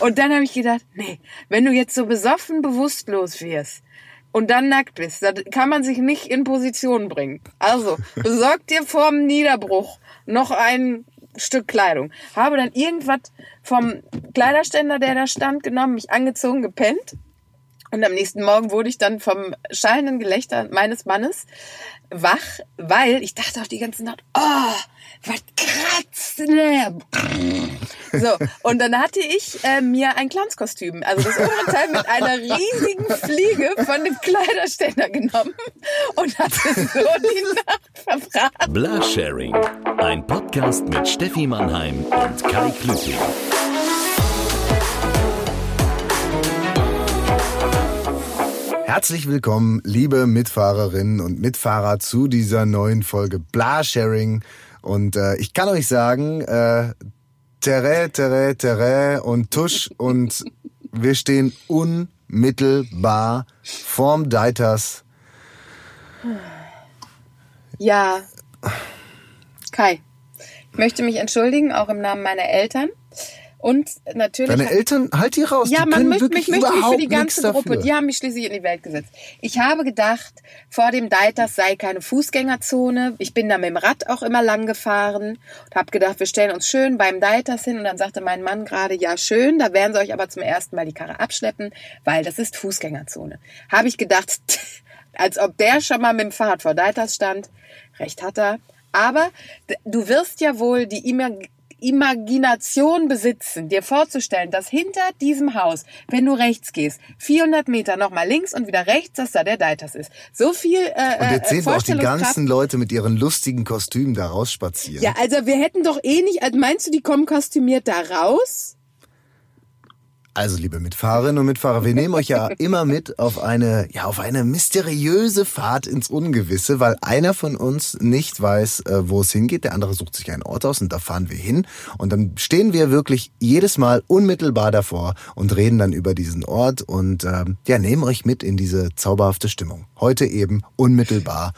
Und dann habe ich gedacht, nee, wenn du jetzt so besoffen bewusstlos wirst und dann nackt bist, dann kann man sich nicht in Position bringen. Also, besorg dir vorm Niederbruch noch ein Stück Kleidung. Habe dann irgendwas vom Kleiderständer, der da stand, genommen, mich angezogen, gepennt. Und am nächsten Morgen wurde ich dann vom schallenden Gelächter meines Mannes wach, weil ich dachte auch die ganze Nacht, oh, was kratzt ne? So, und dann hatte ich äh, mir ein Clownskostüm, also das obere Teil mit einer riesigen Fliege von dem Kleiderständer genommen und hatte so die Nacht verbraten. Blasharing, ein Podcast mit Steffi Mannheim und Kai Klüting. Herzlich willkommen, liebe Mitfahrerinnen und Mitfahrer, zu dieser neuen Folge Blasharing. Und äh, ich kann euch sagen, äh, Terre, Terre, Terre und Tusch und wir stehen unmittelbar vorm Deiters. Ja, Kai, ich möchte mich entschuldigen, auch im Namen meiner Eltern. Und natürlich. Deine Eltern, halt die raus. Ja, die man möchte mich, überhaupt für die ganze Gruppe. dafür. Die haben mich schließlich in die Welt gesetzt. Ich habe gedacht, vor dem Deiters sei keine Fußgängerzone. Ich bin da mit dem Rad auch immer lang gefahren und habe gedacht, wir stellen uns schön beim Deiters hin. Und dann sagte mein Mann gerade, ja schön, da werden sie euch aber zum ersten Mal die Karre abschleppen, weil das ist Fußgängerzone. Habe ich gedacht, als ob der schon mal mit dem Fahrrad vor Deiters stand. Recht hat er. Aber du wirst ja wohl die Imag Imagination besitzen, dir vorzustellen, dass hinter diesem Haus, wenn du rechts gehst, 400 Meter nochmal links und wieder rechts, dass da der Deiters ist. So viel äh, Und jetzt sehen wir auch die ganzen Leute mit ihren lustigen Kostümen da rausspazieren. Ja, also wir hätten doch eh nicht, also meinst du, die kommen kostümiert da raus? Also, liebe Mitfahrerinnen und Mitfahrer, wir nehmen euch ja immer mit auf eine, ja, auf eine mysteriöse Fahrt ins Ungewisse, weil einer von uns nicht weiß, äh, wo es hingeht. Der andere sucht sich einen Ort aus und da fahren wir hin. Und dann stehen wir wirklich jedes Mal unmittelbar davor und reden dann über diesen Ort und, ähm, ja, nehmen euch mit in diese zauberhafte Stimmung. Heute eben unmittelbar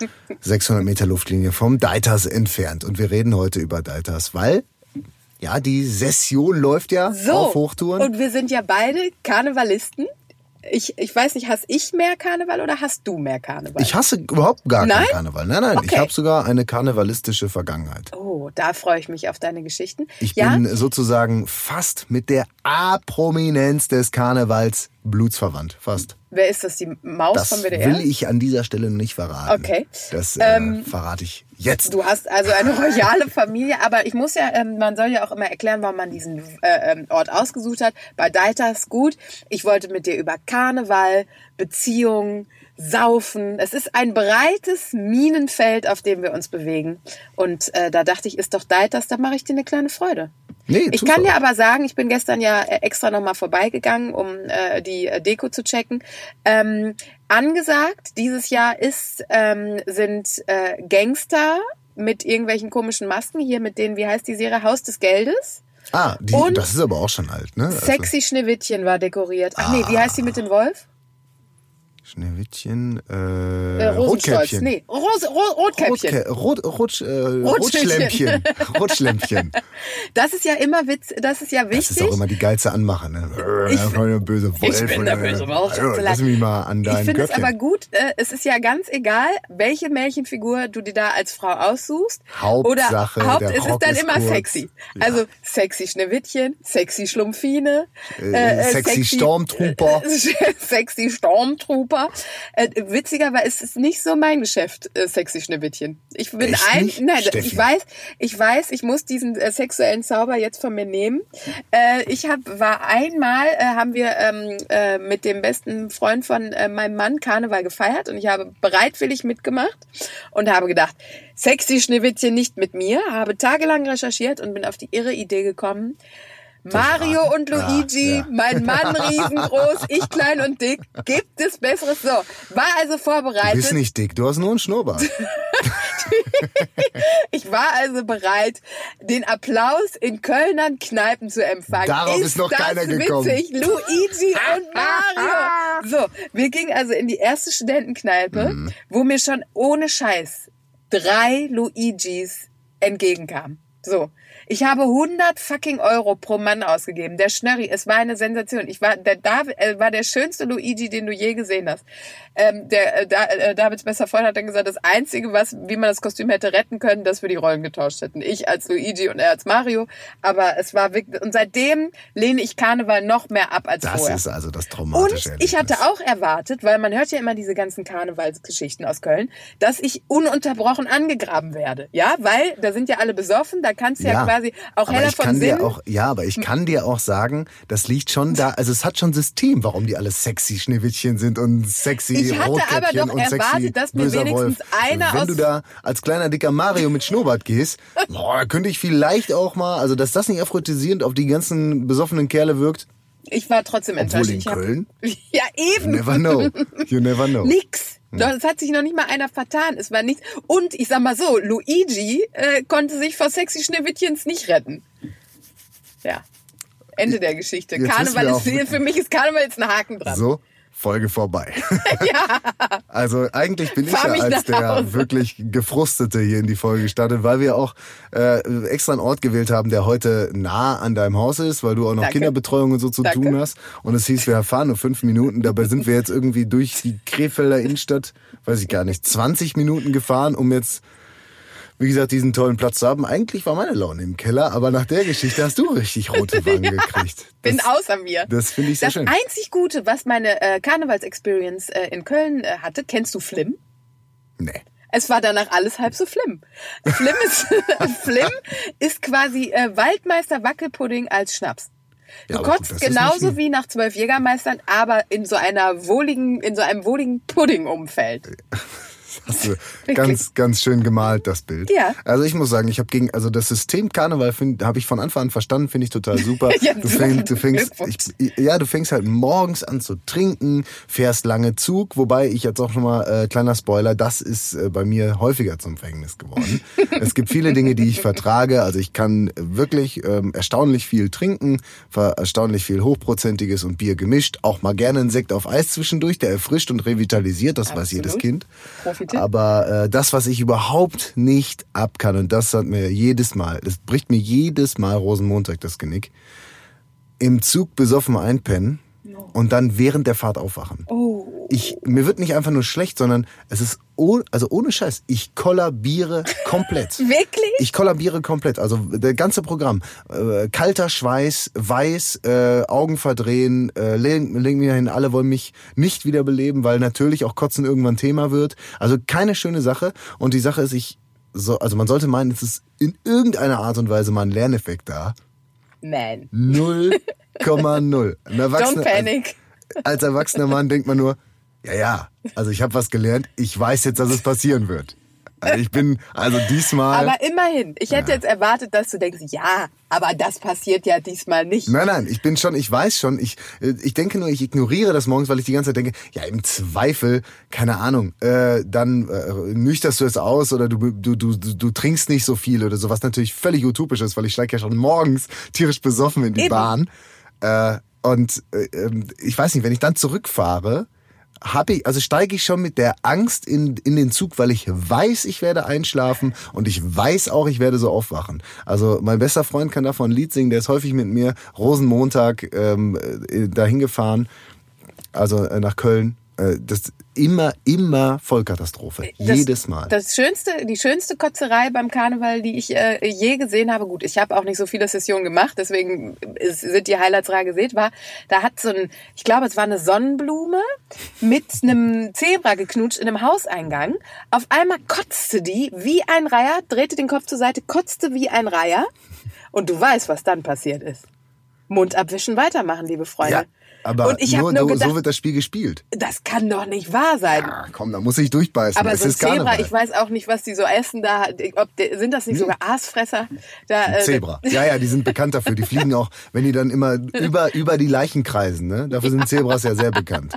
600 Meter Luftlinie vom Deiters entfernt. Und wir reden heute über Deiters, weil, ja, die Session läuft ja So. auf Hochtouren. Und wir sind ja beide Karnevalisten. Ich, ich weiß nicht, hast ich mehr Karneval oder hast du mehr Karneval? Ich hasse überhaupt gar Nein? keinen Karneval. Nein, nein, ich Okay. habe sogar eine karnevalistische Vergangenheit. oh, da freue ich mich auf deine Geschichten. Ich ja? bin sozusagen fast mit der A-Prominenz des Karnevals blutsverwandt. Fast. Wer ist das? Die Maus Das vom WDR? will ich an dieser Stelle nicht verraten. Okay. Das äh, Ähm, verrate ich jetzt. Du hast also eine royale Familie, aber ich muss ja, ähm, man soll ja auch immer erklären, warum man diesen äh, ähm, Ort ausgesucht hat. Bei Deiters gut. Ich wollte mit dir über Karneval, Beziehungen, Saufen. Es ist ein breites Minenfeld, auf dem wir uns bewegen. Und äh, da dachte ich, ist doch Deiters, da mache ich dir eine kleine Freude. Nee, Ich kann dir aber sagen, ich bin gestern ja äh, extra nochmal vorbeigegangen, um äh, die äh, Deko zu checken. Ähm, angesagt dieses Jahr ist, ähm, sind äh, Gangster mit irgendwelchen komischen Masken, hier mit denen, wie heißt die Serie, Haus des Geldes. Ah, die, Und- das ist aber auch schon alt, ne? Also, Sexy Schneewittchen war dekoriert. Ach nee, wie heißt die mit dem Wolf? Schneewittchen, äh, Äh, Rosenstolz. Rotkäppchen. Nee, Rose, Ro Rotkäppchen. Rotkä Rot, Rot, äh, Rotschlämpchen. Rotschlämpchen. Das ist ja immer Witz, das ist ja Das wichtig. ist auch immer die geilste Anmache, ne? Ich bin der böse Wolf. Ich bin der böse Wolf, Also. Lass mich mal an Ich deinem finde es aber gut, äh, es ist ja ganz egal, welche Märchenfigur du dir da als Frau aussuchst. Hauptsache, Oder Haupt, der es ist Rock dann ist immer kurz. sexy. Ja. Also sexy Schneewittchen, sexy Schlumpfine, Äh, sexy Stormtrooper. sexy Stormtrooper. Äh, witziger war, es ist nicht so mein Geschäft, äh, sexy Schneewittchen. Ich bin Echt ein, nein, Steffi. ich weiß, ich weiß, ich muss diesen äh, sexuellen Zauber jetzt von mir nehmen. Äh, ich hab, war einmal, äh, haben wir ähm, äh, mit dem besten Freund von äh, meinem Mann Karneval gefeiert und ich habe bereitwillig mitgemacht und habe gedacht, sexy Schneewittchen nicht mit mir, habe tagelang recherchiert und bin auf die irre Idee gekommen, Mario und Luigi, Ja, ja. mein Mann riesengroß, ich klein und dick, gibt es Besseres? So, war also Du vorbereitet. bist nicht dick, du hast nur einen Schnurrbart. Ich war also bereit, den Applaus in Kölnern Kneipen zu empfangen. Darauf ist noch das keiner gekommen. witzig? Luigi und Mario. So, wir gingen also in die erste Studentenkneipe, wo mir schon ohne Scheiß drei Luigis entgegenkamen. So. Ich habe 100 fucking Euro pro Mann ausgegeben. Der Schnörri, es war eine Sensation. Ich war, der David, äh, war der schönste Luigi, den du je gesehen hast. Ähm, der, äh, da, äh, Davids bester Freund hat dann gesagt, das Einzige, was, wie man das Kostüm hätte retten können, dass wir die Rollen getauscht hätten. Ich als Luigi und er als Mario. Aber es war wirklich, und seitdem lehne ich Karneval noch mehr ab als Das vorher. ist also das Und traumatische ich hatte auch erwartet, weil man hört ja immer diese ganzen Karnevalsgeschichten aus Köln, dass ich ununterbrochen angegraben werde. Ja, weil da sind ja alle besoffen, da kannst du ja, quasi auch aber heller ich von kann Sinn. dir auch, ja, aber ich kann dir auch sagen, das liegt schon da, also es hat schon System, warum die alle sexy Schneewittchen sind und sexy Ich hatte aber doch und sexy erwartet, dass mir wenigstens Wolf. einer Wenn aus- du da als kleiner dicker Mario mit Schnurrbart gehst, boah, könnte ich vielleicht auch mal, also dass das nicht aphrodisierend auf die ganzen besoffenen Kerle wirkt, ich war trotzdem obwohl enttäuscht. in Ich hab- Köln, Ja, you eben. never know, you never know. Nix. Doch, Es hat sich noch nicht mal einer vertan. Es war nichts. Und ich sag mal so, Luigi äh, konnte sich vor sexy Schneewittchens nicht retten. Ja. Ende der Geschichte. Jetzt Karneval ist, für mich ist Karneval jetzt ein Haken dran. So, Folge vorbei. Ja. Also eigentlich bin ich Fahr ja mich als der Hause. wirklich Gefrustete hier in die Folge gestartet, weil wir auch äh, extra einen Ort gewählt haben, der heute nah an deinem Haus ist, weil du auch noch Danke. Kinderbetreuung und so zu Danke. tun hast. Und es hieß, wir fahren nur fünf Minuten. Dabei sind wir jetzt irgendwie durch die Krefelder Innenstadt, weiß ich gar nicht, 20 Minuten gefahren, um jetzt wie gesagt, diesen tollen Platz zu haben. Eigentlich war meine Laune im Keller, aber nach der Geschichte hast du richtig rote Wangen gekriegt. Bin Das- außer mir. Das finde ich sehr Das schön. einzig Gute, was meine äh, Karnevals-Experience äh, in Köln äh, hatte, kennst du Flim? Nee. Es war danach alles halb so Flim. Flim ist, Flim ist quasi äh, Waldmeister Wackelpudding als Schnaps. Du Ja, gut, kotzt das ist genauso wie nach zwölf Jägermeistern, aber in so einer wohligen, in so einem wohligen Pudding-Umfeld. Hast du ganz, ganz schön gemalt, das Bild. Ja. Also ich muss sagen, ich habe gegen, also das System Karneval habe ich von Anfang an verstanden, finde ich total super. Ja, du fängst, du fängst, ich, ja, du fängst halt morgens an zu trinken, fährst lange Zug, wobei ich jetzt auch schon mal, äh, kleiner Spoiler, das ist äh, bei mir häufiger zum Verhängnis geworden. es gibt viele Dinge, die ich vertrage, also ich kann wirklich ähm, erstaunlich viel trinken, erstaunlich viel Hochprozentiges und Bier gemischt, auch mal gerne einen Sekt auf Eis zwischendurch, der erfrischt und revitalisiert, das weiß jedes Absolut. Kind. Profitiert. Aber äh, das, was ich überhaupt nicht ab kann, und das hat mir jedes Mal, das bricht mir jedes Mal Rosenmontag das Genick, im Zug besoffen einpennen und dann während der Fahrt aufwachen. Oh. Ich, mir wird nicht einfach nur schlecht, sondern es ist, oh, also ohne Scheiß, ich kollabiere komplett. Wirklich? Ich kollabiere komplett. Also der ganze Programm. Äh, kalter Schweiß, weiß, äh, Augen verdrehen, äh, legen, legen mir hin, alle wollen mich nicht wiederbeleben, weil natürlich auch Kotzen irgendwann Thema wird. Also keine schöne Sache. Und die Sache ist, ich, so, also man sollte meinen, es ist in irgendeiner Art und Weise mal ein Lerneffekt da. Man. 0,0. Ein Don't panic. als erwachsener Mann denkt man nur, ja, ja, also ich habe was gelernt, ich weiß jetzt, dass es passieren wird. Also ich bin, also diesmal. Aber immerhin, ich hätte jetzt erwartet, dass du denkst, ja, aber das passiert ja diesmal nicht. Nein, nein, ich bin schon, ich weiß schon, ich, äh, ich denke nur, ich ignoriere das morgens, weil ich die ganze Zeit denke, ja, im Zweifel, keine Ahnung, äh, dann äh, nüchterst du es aus oder du, du, du, du, du trinkst nicht so viel oder so, was natürlich völlig utopisch ist, weil ich steige ja schon morgens tierisch besoffen in die Eben. Bahn. Äh, und äh, ähm, ich weiß nicht, wenn ich dann zurückfahre, habe ich, also steige ich schon mit der Angst in, in den Zug, weil ich weiß, ich werde einschlafen und ich weiß auch, ich werde so aufwachen. Also mein bester Freund kann davon ein Lied singen, der ist häufig mit mir Rosenmontag ähm, äh, dahin gefahren, also äh, nach Köln. Äh, das immer, immer Vollkatastrophe. Das- Jedes Mal. Das schönste, die schönste Kotzerei beim Karneval, die ich äh, je gesehen habe, gut, ich habe auch nicht so viele Sessionen gemacht, deswegen ist, sind die Highlights rar gesät, war, da hat so ein, ich glaube, es war eine Sonnenblume mit einem Zebra geknutscht in einem Hauseingang. Auf einmal kotzte die wie ein Reiher, drehte den Kopf zur Seite, kotzte wie ein Reiher. Und du weißt, was dann passiert ist. Mund abwischen, weitermachen, liebe Freunde. ja, aber und ich nur, habe nur so- gedacht, so wird das Spiel gespielt. das kann doch nicht wahr sein. Ah, komm, da muss ich durchbeißen. Aber es so ein ist Zebra, ich weiß auch nicht, was die so essen da. Ob die, sind das nicht sogar Aasfresser? Da, äh, Zebra. Ja, ja, die sind bekannt dafür. Die fliegen auch, wenn die dann immer über, über die Leichen kreisen. Ne? Dafür sind Zebras ja sehr bekannt.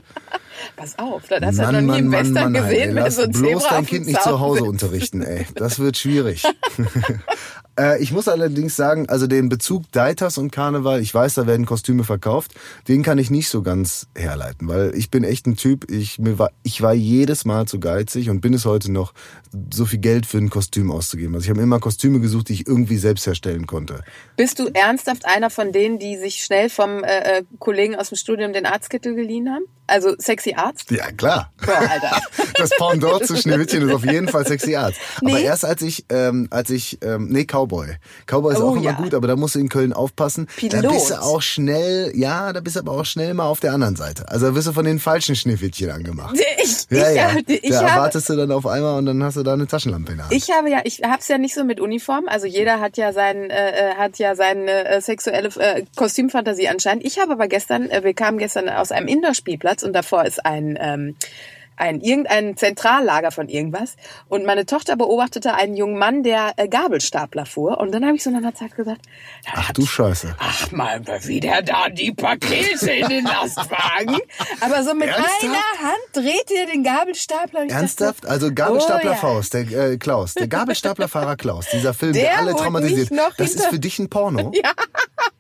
Pass auf, das hast du noch nie im Western ey, gesehen, wenn lass so ein bloß dein Kind nicht zu Hause unterrichten, ey. Das wird schwierig. Äh, ich muss allerdings sagen, also den Bezug Deitas und Karneval, ich weiß, da werden Kostüme verkauft, den kann ich nicht so ganz herleiten, weil ich bin echt ein Typ, ich, mir war, ich war jedes Mal zu geizig und bin es heute noch, so viel Geld für ein Kostüm auszugeben. Also ich habe immer Kostüme gesucht, die ich irgendwie selbst herstellen konnte. Bist du ernsthaft einer von denen, die sich schnell vom äh, äh Kollegen aus dem Studium den Arztkittel geliehen haben? Also Sexy Arzt? Ja, klar. Boah, Alter. Das Pendant zu Schneewittchen ist auf jeden Fall Sexy Arzt. Nee. Aber erst als ich, ähm, als ich, ähm, nee, Cowboy. Cowboy ist Oh, auch immer ja. gut, aber da musst du in Köln aufpassen. Da Pilot. bist du auch schnell, ja, da bist du aber auch schnell mal auf der anderen Seite. Also da wirst du von den falschen Schneewittchen angemacht. Ich, Ja, ich, ja. ich da habe erwartest du dann auf einmal und dann hast du da eine Taschenlampe in der Hand. Ich habe ja, ich hab's ja nicht so mit Uniform. Also jeder hat ja sein, äh, äh, hat ja seine äh, sexuelle äh, Kostümfantasie anscheinend. Ich habe aber gestern, äh, wir kamen gestern aus einem Indoor-Spielplatz und davor ist ein ähm, ein irgendein Zentrallager von irgendwas und meine Tochter beobachtete einen jungen Mann, der äh, Gabelstapler fuhr und dann habe ich so nach einer Zeit gesagt, Ach du Scheiße. ach mal wieder da die Pakete in den Lastwagen, aber so mit Ernsthaft? einer Hand dreht er den Gabelstapler. Ernsthaft? Dachte, Also Gabelstapler oh, ja. Faust, der äh, Klaus, der Gabelstaplerfahrer Klaus, dieser Film, der, Der alle traumatisiert. Das ist für dich ein Porno? Ja.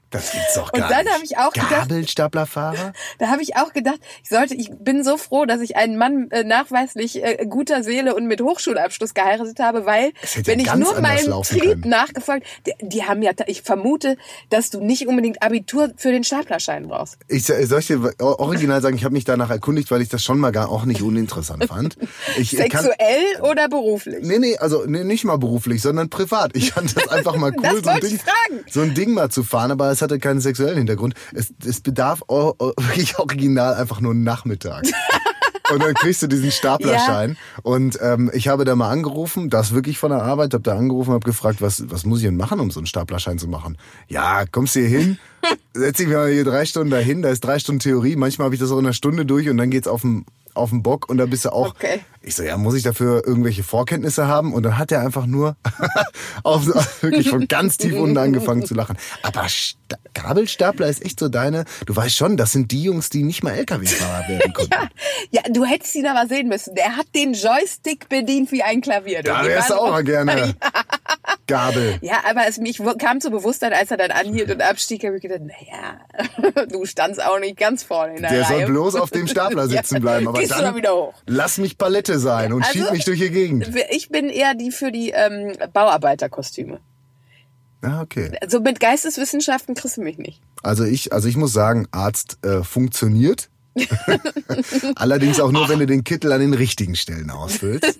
Das gibt's doch Und gar dann nicht. hab ich auch gedacht- Gabelstaplerfahrer? Da habe ich auch gedacht, ich sollte, ich bin so froh, dass ich einen Mann äh, nachweislich äh, guter Seele und mit Hochschulabschluss geheiratet habe, weil hätte ja wenn ich nur meinem Trieb können. nachgefolgt, die, die haben ja, ich vermute, dass du nicht unbedingt Abitur für den Staplerschein brauchst. Ich soll ich dir original sagen, ich habe mich danach erkundigt, weil ich das schon mal gar auch nicht uninteressant fand. Ich kann, Sexuell oder beruflich? Nee, nee, also nee, nicht mal beruflich, sondern privat. Ich fand das einfach mal cool, so, ein Ding, so ein Ding mal zu fahren, aber es hatte keinen sexuellen Hintergrund. Es, es bedarf o- o- wirklich original einfach nur einen Nachmittag. Und dann kriegst du diesen Staplerschein. Und ähm, ich habe da mal angerufen, das wirklich von der Arbeit, habe da angerufen, habe gefragt, was, was muss ich denn machen, um so einen Staplerschein zu machen? Ja, kommst du hier hin, setz dich mal hier drei Stunden dahin, da ist drei Stunden Theorie, manchmal habe ich das auch in einer Stunde durch und dann geht's auf den auf den Bock und da bist du auch. Okay. Ich so, ja, muss ich dafür irgendwelche Vorkenntnisse haben? Und dann hat er einfach nur auf, wirklich von ganz tief unten angefangen zu lachen. Aber Sta Gabelstapler ist echt so deine. Du weißt schon, das sind die Jungs, die nicht mal LKW-Fahrer werden konnten. Ja, du hättest ihn aber sehen müssen. Der hat den Joystick bedient wie ein Klavier. Du. Da wärst du auch mal gerne. Gabel. Ja, aber es mich kam zur Bewusstheit, als er dann anhielt und abstieg, habe ich gedacht, naja, du standst auch nicht ganz vorne in der, Der Reihe. soll bloß auf dem Stapler sitzen bleiben. Aber gehst dann wieder hoch. lass mich Palette sein und Also- schieb mich durch die Gegend. Ich bin eher die für die ähm, Bauarbeiterkostüme. Ah, okay. Also mit Geisteswissenschaften kriegst du mich nicht. Also ich, also ich muss sagen, Arzt äh, funktioniert. Allerdings auch nur, wenn du den Kittel an den richtigen Stellen ausfüllst.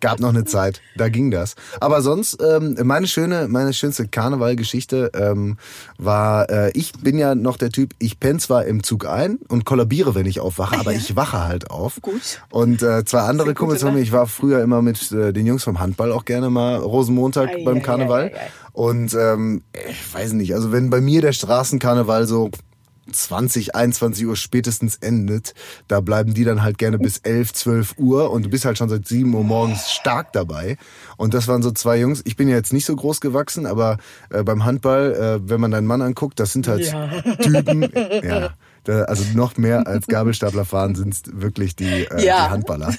Gab noch eine Zeit, da ging das. Aber sonst, ähm, meine schöne, meine schönste Karnevalgeschichte ähm, war, äh, ich bin ja noch der Typ, ich penne zwar im Zug ein und kollabiere, wenn ich aufwache, aber ich wache halt auf. Gut. Und äh, zwei andere Kumpels von mir, ich war früher immer mit äh, den Jungs vom Handball auch gerne mal Rosenmontag Ei, beim ei, Karneval. ei. Und ähm, ich weiß nicht, also wenn bei mir der Straßenkarneval so 20, 21 Uhr spätestens endet, da bleiben die dann halt gerne bis 11, 12 Uhr und du bist halt schon seit 7 Uhr morgens stark dabei. Und das waren so zwei Jungs. Ich bin ja jetzt nicht so groß gewachsen, aber äh, beim Handball, äh, wenn man deinen Mann anguckt, das sind halt Typen, ja. Da, also noch mehr als Gabelstapler fahren sind wirklich die, äh, Ja. die Handballer.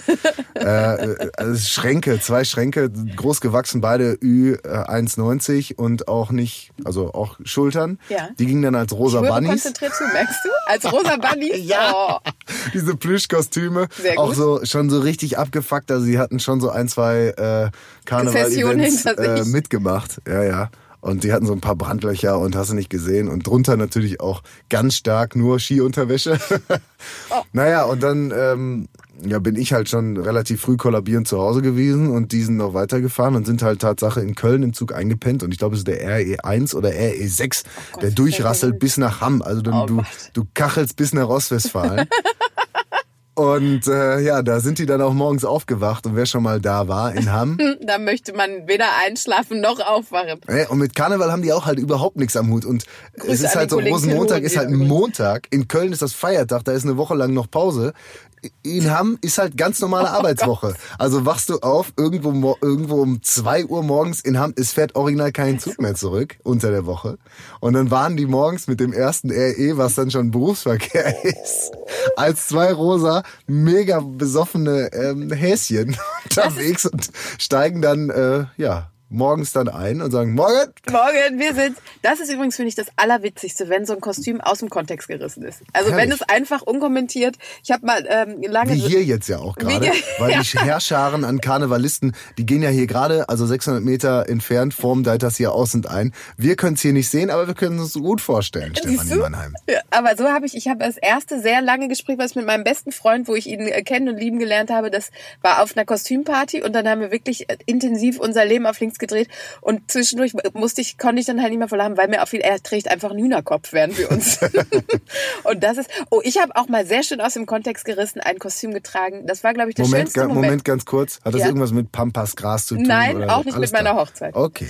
äh, äh, also Schränke, zwei Schränke, groß gewachsen, beide Ü äh, 1,90 und auch nicht, also auch Schultern. Ja. Die gingen dann als rosa Höre Bunnies. konzentriert zu, merkst du? Als rosa Bunny? Ja. Oh. Diese Plüschkostüme. Auch so schon so richtig abgefuckt. Also sie hatten schon so ein, zwei äh, Karneval-Events äh, mitgemacht. Ja, ja. Und die hatten so ein paar Brandlöcher und hast du nicht gesehen. Und drunter natürlich auch ganz stark nur Skiunterwäsche. Oh. Naja, und dann ähm, ja, bin ich halt schon relativ früh kollabierend zu Hause gewesen und die sind noch weitergefahren und sind halt Tatsache in Köln im Zug eingepennt. Und ich glaube, es ist der RE1 oder RE6, Gott, der durchrasselt bis nach Hamm. Also du, Oh du, du kachelst bis nach Ostwestfalen. Und äh, ja, da sind die dann auch morgens aufgewacht und wer schon mal da war in Hamm. Da möchte man weder einschlafen noch aufwachen. äh, und mit Karneval haben die auch halt überhaupt nichts am Hut. Und es Grüße ist an halt so, Rosenmontag ist halt ein Montag. In Köln ist das Feiertag, da ist eine Woche lang noch Pause. In Hamm ist halt ganz normale Arbeitswoche. Also wachst du auf, irgendwo, irgendwo um zwei Uhr morgens in Hamm, es fährt original kein Zug mehr zurück unter der Woche. Und dann waren die morgens mit dem ersten RE, was dann schon Berufsverkehr ist, als zwei rosa, mega besoffene ähm, Häschen unterwegs und steigen dann, äh, ja, morgens dann ein und sagen, morgen. Morgen, wir sind. Das ist übrigens, finde ich, das Allerwitzigste, wenn so ein Kostüm aus dem Kontext gerissen ist. Also wenn Herrlich. es einfach unkommentiert. Ich habe mal ähm, lange. Wie hier jetzt ja auch gerade, weil ja. die Herrscharen an Karnevalisten, die gehen ja hier gerade, also 600 Meter entfernt, da das hier aus und ein. Wir können es hier nicht sehen, aber wir können es uns gut vorstellen, Stefanie du? Mannheim. Ja, aber so habe ich, ich habe das erste sehr lange Gespräch, was mit meinem besten Freund, wo ich ihn äh, kennen und lieben gelernt habe, das war auf einer Kostümparty und dann haben wir wirklich äh, intensiv unser Leben auf links gedreht und zwischendurch musste ich, konnte ich dann halt nicht mehr verlachen, weil mir auffiel, er trägt einfach einen Hühnerkopf während wir uns. und das ist, oh, ich habe auch mal sehr schön aus dem Kontext gerissen ein Kostüm getragen. Das war, glaube ich, der Moment, schönste Moment. Moment, ganz kurz. Hat das Ja. irgendwas mit Pampas Gras zu tun? Nein, auch nicht alles mit meiner klar? Hochzeit. Okay.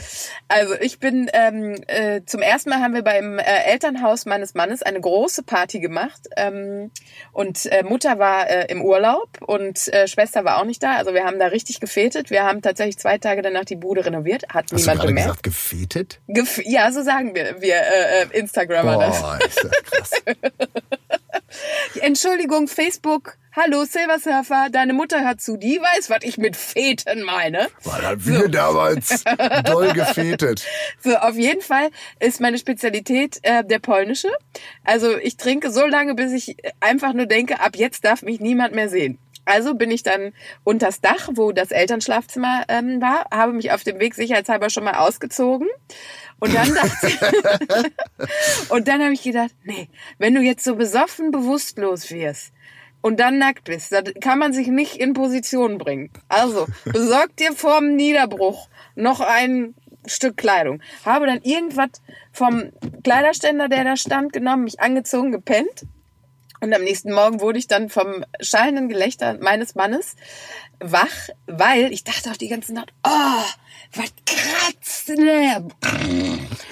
Also ich bin ähm, äh, zum ersten Mal haben wir beim äh, Elternhaus meines Mannes eine große Party gemacht ähm, und äh, Mutter war äh, im Urlaub und äh, Schwester war auch nicht da. Also wir haben da richtig gefetet. Wir haben tatsächlich zwei Tage danach die Bude renoviert. Hat Hast du niemand gerade bemerkt. gesagt, gefetet? Gef ja, so sagen wir, wir äh, äh, Instagrammer das. Boah, ist das krass. Entschuldigung, Facebook. Hallo Silversurfer, deine Mutter hört zu. Die weiß, was ich mit Feten meine. Weil hat wir damals doll gefetet. So, auf jeden Fall ist meine Spezialität äh, der polnische. Also ich trinke so lange, bis ich einfach nur denke, ab jetzt darf mich niemand mehr sehen. Also bin ich dann unters Dach, wo das Elternschlafzimmer ähm, war, habe mich auf dem Weg sicherheitshalber schon mal ausgezogen. Und dann dachte und dann habe ich gedacht, nee, wenn du jetzt so besoffen bewusstlos wirst und dann nackt bist, dann kann man sich nicht in Position bringen. Also besorg dir vorm Niederbruch noch ein Stück Kleidung. Habe dann irgendwas vom Kleiderständer, der da stand, genommen, mich angezogen, gepennt. Und am nächsten Morgen wurde ich dann vom schallenden Gelächter meines Mannes wach, weil ich dachte auch die ganze Nacht, oh, was kratzt ne?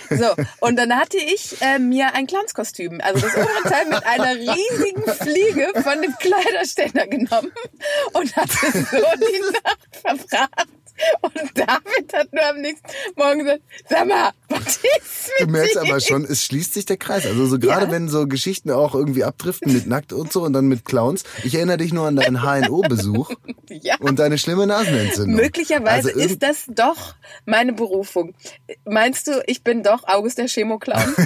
So, und dann hatte ich äh, mir ein Clownskostüm, also das obere Teil mit einer riesigen Fliege von dem Kleiderständer genommen und hatte so die Nacht verbracht. Und David hat nur am nächsten Morgen gesagt, sag mal, was ist Du mit merkst dir? aber schon, es schließt sich der Kreis. Also so gerade Ja. wenn so Geschichten auch irgendwie abdriften mit nackt und so und dann mit Clowns. Ich erinnere dich nur an deinen HNO-Besuch Ja. und deine schlimme Nasenentzündung. Möglicherweise Also ist das doch meine Berufung. Meinst du, ich bin doch August der Chemoclown?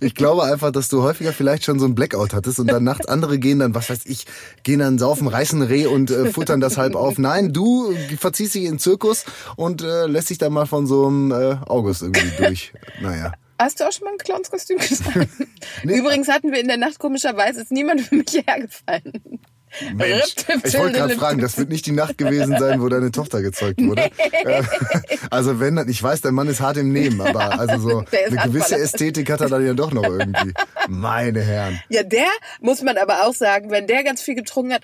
Ich glaube einfach, dass du häufiger vielleicht schon so ein Blackout hattest und dann nachts andere gehen dann, was weiß ich, gehen dann saufen, reißen Reh und äh, futtern das halb auf. Nein, du verziehst dich in den Zirkus und äh, lässt dich dann mal von so einem äh, August irgendwie durch. Naja. Hast du auch schon mal ein Clownskostüm getragen? Nee. Übrigens hatten wir in der Nacht komischerweise ist niemand für mich hergefallen. Mensch, ich wollte gerade fragen, das wird nicht die Nacht gewesen sein, wo deine Tochter gezeugt wurde. Äh, Also wenn, ich weiß, dein Mann ist hart im Nehmen, aber also so eine gewisse. Ästhetik hat er dann ja doch noch irgendwie. Meine Herren. Ja, der muss man aber auch sagen, wenn der ganz viel getrunken hat.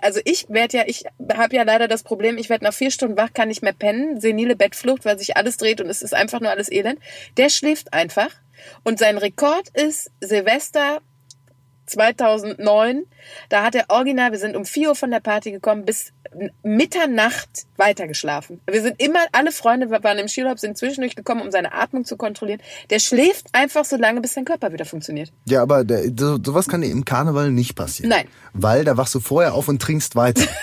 Also ich werde ja, ich habe ja leider das Problem, ich werde nach vier Stunden wach, kann nicht mehr pennen, senile Bettflucht, weil sich alles dreht und es ist einfach nur alles Elend. Der schläft einfach und sein Rekord ist Silvester 2009. Da hat er original, wir sind um 4 Uhr von der Party gekommen, bis Mitternacht weitergeschlafen. Wir sind immer, alle Freunde waren im Skiurlaub, sind zwischendurch gekommen, um seine Atmung zu kontrollieren. Der schläft einfach so lange, bis sein Körper wieder funktioniert. Ja, aber der, so, sowas kann im Karneval nicht passieren. Nein. Weil da wachst du vorher auf und trinkst weiter.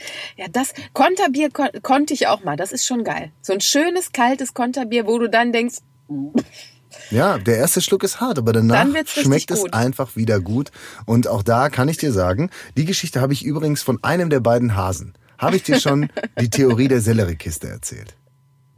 Ja, das Konterbier kon konnte ich auch mal. Das ist schon geil. So ein schönes, kaltes Konterbier, wo du dann denkst, Ja, der erste Schluck ist hart, aber danach schmeckt es gut. einfach wieder gut. Und auch da kann ich dir sagen, die Geschichte habe ich übrigens von einem der beiden Hasen. Habe ich dir schon die Theorie der Selleriekiste erzählt?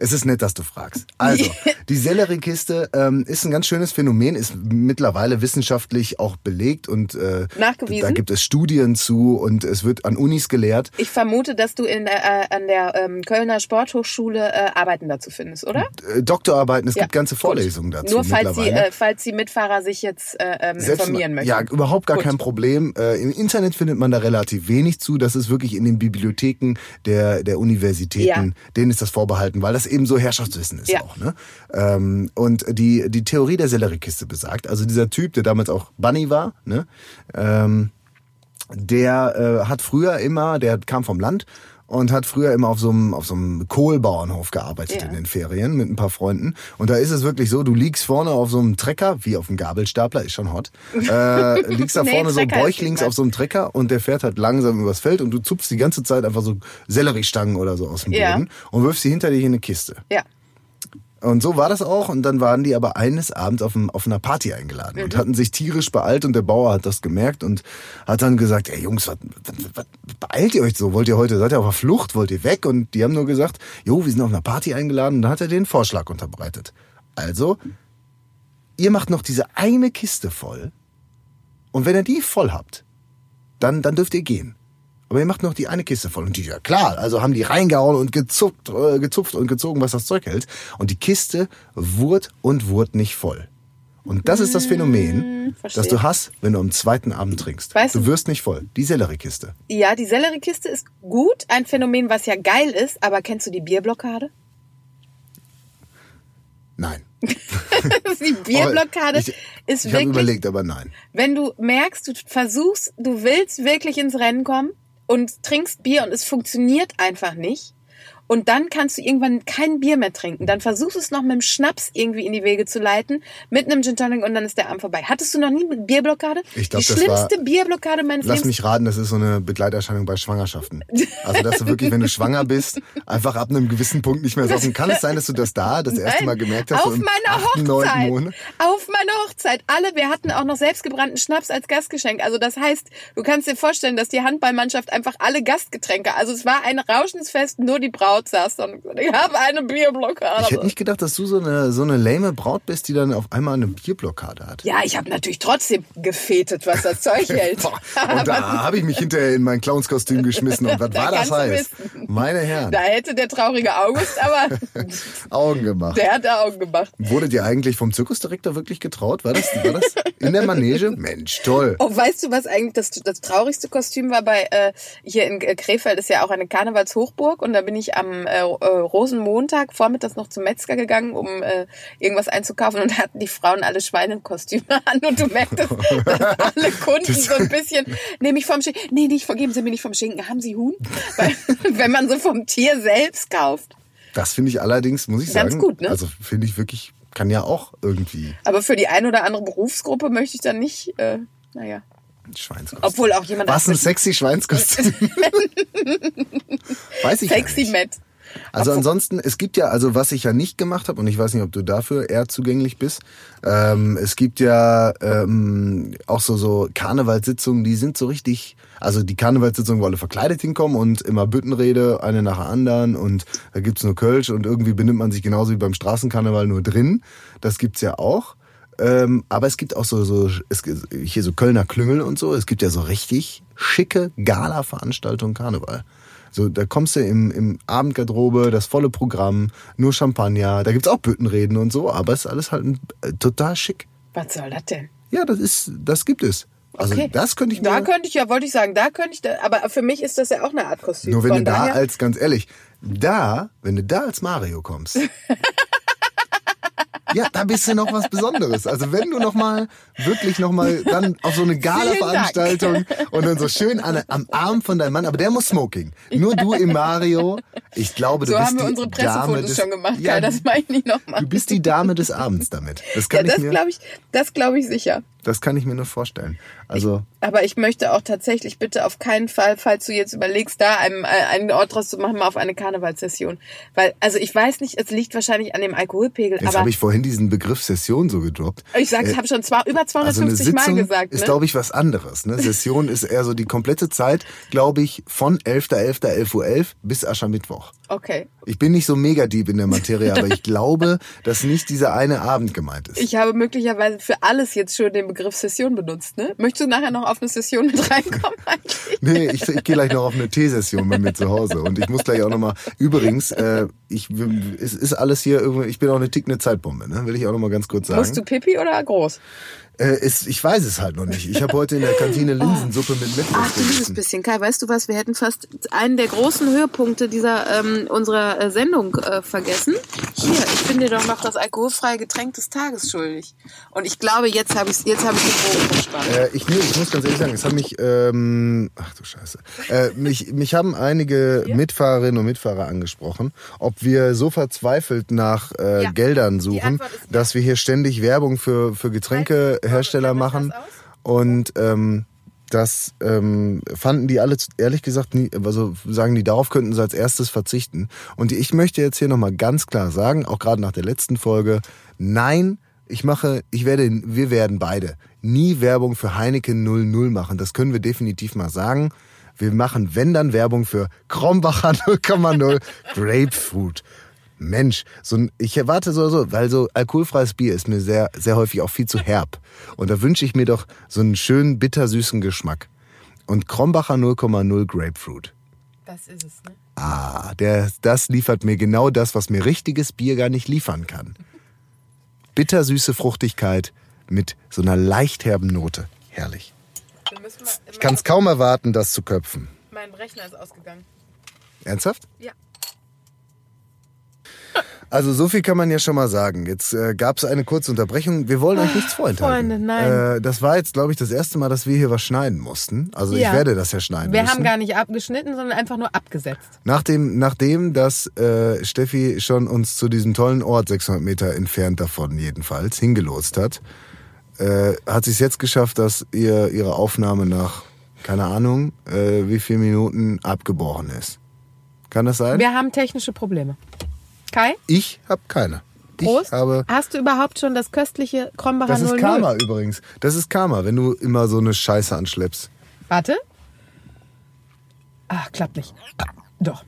Es ist nett, dass du fragst. Also, die Selleriekiste ähm, ist ein ganz schönes Phänomen, ist mittlerweile wissenschaftlich auch belegt und äh, Nachgewiesen? da gibt es Studien zu und es wird an Unis gelehrt. ich vermute, dass du in, äh, an der ähm, Kölner Sporthochschule äh, Arbeiten dazu findest, oder? Äh, Doktorarbeiten, es Ja, gibt ganze gut. Vorlesungen dazu Nur falls mittlerweile. äh, falls die Mitfahrer sich jetzt äh, ähm, Selbst informieren möchten. Ja, überhaupt gar Gut. kein Problem. Äh, Im Internet findet man da relativ wenig zu. Das ist wirklich in den Bibliotheken der, der Universitäten, Ja. denen ist das vorbehalten, weil das eben so Herrschaftswissen ist Ja. auch. Ne? Ähm, und die, die Theorie der Selleriekiste besagt, also dieser Typ, der damals auch Bunny war, ne? ähm, der äh, hat früher immer, der kam vom Land und hat früher immer auf so einem, auf so einem Kohlbauernhof gearbeitet Ja. in den Ferien mit ein paar Freunden. Und da ist es wirklich so, du liegst vorne auf so einem Trecker, wie auf einem Gabelstapler, ist schon hot. Äh, liegst da Nee, vorne so Trecker ist bäuchlings auf so einem Trecker und der fährt halt langsam übers Feld und du zupfst die ganze Zeit einfach so Selleriestangen oder so aus dem Ja. Boden und wirfst sie hinter dich in eine Kiste. Ja. Und so war das auch. Und dann waren die aber eines Abends auf, einem, auf einer Party eingeladen Mhm. und hatten sich tierisch beeilt. Und der Bauer hat das gemerkt und hat dann gesagt, ey Jungs, was, was, was beeilt ihr euch so? Wollt ihr heute, seid ihr auf der Flucht? Wollt ihr weg? Und die haben nur gesagt, jo, wir sind auf einer Party eingeladen. Und dann hat er den Vorschlag unterbreitet. Also, ihr macht noch diese eine Kiste voll. Und wenn ihr die voll habt, dann, dann dürft ihr gehen. Aber ihr macht noch die eine Kiste voll. Und die, ja klar, also haben die reingehauen und gezupft, äh, gezupft und gezogen, was das Zeug hält. Und die Kiste wurde und wurde nicht voll. Und das ist das Phänomen, verstehe. das du hast, wenn du am zweiten Abend trinkst. Weißt du wirst nicht voll. Die Selleriekiste. Ja, die Selleriekiste ist gut, ein Phänomen, was ja geil ist, aber kennst du die Bierblockade? Nein. die Bierblockade ich, ist Ich habe wirklich, überlegt, aber nein. wenn du merkst, du versuchst, du willst wirklich ins Rennen kommen und trinkst Bier und es funktioniert einfach nicht. Und dann kannst du irgendwann kein Bier mehr trinken. Dann versuchst du es noch mit dem Schnaps irgendwie in die Wege zu leiten, mit einem Gin Tonic und dann ist der Abend vorbei. Hattest du noch nie eine Bierblockade? Ich glaub, die das schlimmste war- Bierblockade meines Lass Lebens. mich raten, das ist so eine Begleiterscheinung bei Schwangerschaften. Also, dass du wirklich, wenn du schwanger bist, einfach ab einem gewissen Punkt nicht mehr saufen. Kann es sein, dass du das da das erste Nein, Mal gemerkt hast? so auf im meiner Hochzeit. Monat? Auf meiner Hochzeit. Alle, wir hatten auch noch selbstgebrannten Schnaps als Gastgeschenk. Also das heißt, du kannst dir vorstellen, dass die Handballmannschaft einfach alle Gastgetränke, also es war ein rauschendes Fest, nur die Braut saß da und gesagt, ich habe eine Bierblockade. Ich hätte nicht gedacht, dass du so eine, so eine lame Braut bist, die dann auf einmal eine Bierblockade hat. ja, ich habe natürlich trotzdem gefetet, was das Zeug hält. Boah, und da habe ich mich hinterher in mein Clownskostüm geschmissen. Und was Da war das heiß? Meine Herren, Da hätte der traurige August, aber Augen gemacht. der hat da Augen gemacht. Wurde dir eigentlich vom Zirkusdirektor wirklich getraut? War das, war das in der Manege? Mensch, toll. Oh, weißt du, was eigentlich das, das traurigste Kostüm war bei äh, hier in Krefeld ist ja auch eine Karnevalshochburg und da bin ich am äh, äh, Rosenmontag vormittags noch zum Metzger gegangen, um äh, irgendwas einzukaufen und da hatten die Frauen alle Schweinekostüme an und du merktest, dass alle Kunden so ein bisschen, nee, mich vom Schinken, nee, nicht vergeben Sie mir nicht vom Schinken, haben Sie Huhn? Weil, wenn man so vom Tier selbst kauft. Das finde ich allerdings, muss ich Ganz sagen, gut, ne? also finde ich wirklich, kann ja auch irgendwie Aber für die ein oder andere Berufsgruppe möchte ich dann nicht, äh, naja. Ein Schweinskostüm. Obwohl auch jemand Was ein sexy Schweinskostüm. Weiß ich ja sexy nicht. Matt. Also ansonsten, es gibt ja, also was ich ja nicht gemacht habe, und ich weiß nicht, ob du dafür eher zugänglich bist, ähm, es gibt ja ähm, auch so, so Karnevalssitzungen, die sind so richtig, also die Karnevalssitzungen, wo alle verkleidet hinkommen und immer Büttenrede, eine nach der anderen und da gibt's nur Kölsch und irgendwie benimmt man sich genauso wie beim Straßenkarneval nur drin. Das gibt's ja auch. Ähm, aber es gibt auch so, so es, hier so Kölner Klüngel und so. Es gibt ja so richtig schicke Gala-Veranstaltungen Karneval. So, da kommst du im, im Abendgarderobe, das volle Programm, nur Champagner, da gibt's auch Büttenreden und so, aber es ist alles halt äh, total schick. Was soll das denn? Ja, das ist, das gibt es. Also Okay. das könnte ich mir. Da könnte ich ja, wollte ich sagen, da könnte ich, da, aber für mich ist das ja auch eine Art Kostüm. nur wenn Von du da als, ganz ehrlich, da, wenn du da als Mario kommst. Ja, da bist du noch was Besonderes. Also wenn du noch mal wirklich noch mal dann auf so eine Gala-Veranstaltung und dann so schön an, am Arm von deinem Mann, aber der muss Smoking. Nur du im Mario. Ich glaube, du so bist haben wir die unsere Dame Pressefotos des, schon gemacht, ja, Kai, das mache ich nicht nochmal. Du bist die Dame des Abends damit. Das Ja, kann das ich mir, glaube ich, das glaube ich sicher. Das kann ich mir nur vorstellen. Also Aber ich möchte auch tatsächlich bitte auf keinen Fall, falls du jetzt überlegst, da einen, einen Ort draus zu machen, mal auf eine Karnevalssession. Weil, also ich weiß nicht, es liegt wahrscheinlich an dem Alkoholpegel, jetzt habe ich vorhin diesen Begriff Session so gedroppt. ich sag's, Äh, habe schon zwei, über Also eine 250 Mal Sitzung gesagt. ist, ne? glaube ich, was anderes. Ne? Session ist eher so die komplette Zeit, glaube ich, von 11.11.11 Uhr 11 bis Aschermittwoch. Okay. Ich bin nicht so mega deep in der Materie, aber ich glaube, dass nicht dieser eine Abend gemeint ist. Ich habe möglicherweise für alles jetzt schon den Begriff Session benutzt, ne? Möchtest du nachher noch auf eine Session mit reinkommen eigentlich? Nee, ich, ich gehe gleich noch auf eine Teesession bei mir zu Hause und ich muss gleich auch nochmal. Übrigens, äh, ich, es ist alles hier irgendwie. Ich bin auch eine tickende Zeitbombe, ne? Will ich auch nochmal ganz kurz sagen. Musst du Pipi oder groß? Äh, ist, ich weiß es halt noch nicht. Ich habe heute in der Kantine Linsensuppe mit Mittwoch Ach, du liebes bisschen. Kai, weißt du was? Wir hätten fast einen der großen Höhepunkte dieser ähm, unserer äh, Sendung äh, vergessen. Hier, ich bin dir doch noch das alkoholfreie Getränk des Tages schuldig. Und ich glaube, jetzt habe ich jetzt habe ich den Bogen verstanden. Äh, ich, nee, ich muss ganz ehrlich sagen, es haben mich, ähm, ach du Scheiße, äh, mich, mich haben einige Mitfahrerinnen und Mitfahrer angesprochen, ob wir so verzweifelt nach äh, Ja. Geldern suchen, ja. dass wir hier ständig Werbung für, für Getränkehersteller Halt, machen. Und ähm, das ähm, fanden die alle, ehrlich gesagt, nie, also sagen die, darauf könnten sie als erstes verzichten. Und ich möchte jetzt hier nochmal ganz klar sagen, auch gerade nach der letzten Folge, nein, ich mache, ich werde, wir werden beide nie Werbung für Heineken 00 machen. Das können wir definitiv mal sagen. Wir machen, wenn dann, Werbung für Krombacher 0,0 Grapefruit. Mensch, so ein, ich erwarte so, so, weil so alkoholfreies Bier ist mir sehr, sehr häufig auch viel zu herb. Und da wünsche ich mir doch so einen schönen bittersüßen Geschmack. Und Krombacher 0,0 Grapefruit. Das ist es, ne? Ah, der, das liefert mir genau das, was mir richtiges Bier gar nicht liefern kann. Bittersüße Fruchtigkeit mit so einer leicht herben Note. Herrlich. Ich kann es kaum erwarten, das zu köpfen. mein Rechner ist ausgegangen. Ernsthaft? Ja. Also so viel kann man ja schon mal sagen. Jetzt äh, gab es eine kurze Unterbrechung. Wir wollen euch nichts vorenthalten. Freunde, nein. Äh, das war jetzt, glaube ich, das erste Mal, dass wir hier was schneiden mussten. Also Ja. ich werde das ja schneiden Wir müssen. haben gar nicht abgeschnitten, sondern einfach nur abgesetzt. Nachdem, nachdem dass äh, Steffi schon uns zu diesem tollen Ort, 600 Meter entfernt davon jedenfalls, hingelost hat, äh, hat sie es jetzt geschafft, dass ihr ihre Aufnahme nach, keine Ahnung, äh, wie viel Minuten abgebrochen ist. Kann das sein? Wir haben technische Probleme. Kai, Ich habe keine. Prost. Ich Hast du überhaupt schon das köstliche Krombacher Das ist 00? Karma übrigens. Das ist Karma, wenn du immer so eine Scheiße anschleppst. Warte. Ach, klappt nicht. Doch.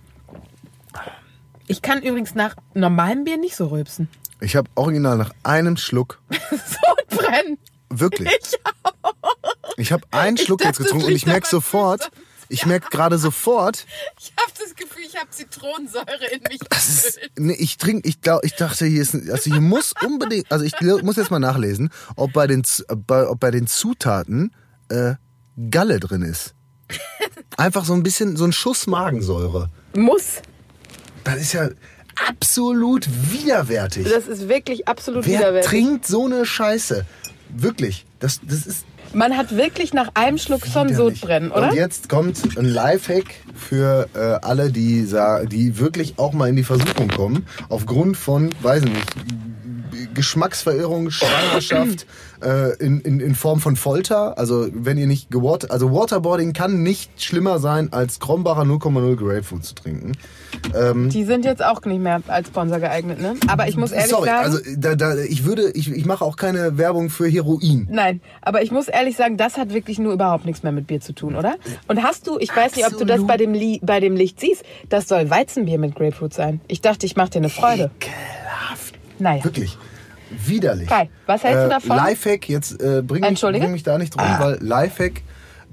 Ich kann übrigens nach normalem Bier nicht so rülpsen. Ich habe original nach einem Schluck, So brennen. wirklich. Ich habe einen Schluck dachte, jetzt getrunken und ich merke sofort, ich merke gerade sofort, Ich habe das Gefühl, ich habe Zitronensäure in mich das ist, nee, ich trinke, ich glaube, ich dachte, hier ist, also hier muss unbedingt, also ich muss jetzt mal nachlesen, ob bei den, bei, ob bei den Zutaten äh, Galle drin ist. Einfach so ein bisschen, so ein Schuss Magensäure. Muss. Das ist ja absolut widerwärtig. Das ist wirklich absolut Wer widerwärtig. trinkt so eine Scheiße? Wirklich. Das, das ist Man hat wirklich nach einem Schluck schon. Sodbrennen, oder? Und jetzt kommt ein Lifehack für äh, alle, die, die wirklich auch mal in die Versuchung kommen. Aufgrund von, weiß ich nicht, Geschmacksverirrung, Schwangerschaft äh, in, in, in Form von Folter. Also wenn ihr nicht gewater, also Waterboarding kann nicht schlimmer sein, als Krombacher 0,0 Grapefruit zu trinken. Die sind jetzt auch nicht mehr als Sponsor geeignet, ne? Aber ich muss ehrlich Sorry, sagen. also da, da, ich würde, ich, ich mache auch keine Werbung für Heroin. Nein, aber ich muss ehrlich sagen, das hat wirklich nur überhaupt nichts mehr mit Bier zu tun, oder? Und hast du, ich weiß nicht, ob du das bei dem, Li bei dem Licht siehst, das soll Weizenbier mit Grapefruit sein. Ich dachte, ich mache dir eine Freude. Ekelhaft. Naja. Wirklich. Widerlich. Kai, was hältst du davon? Lifehack, jetzt äh, bring, mich, Entschuldige? bring mich da nicht drum, weil Lifehack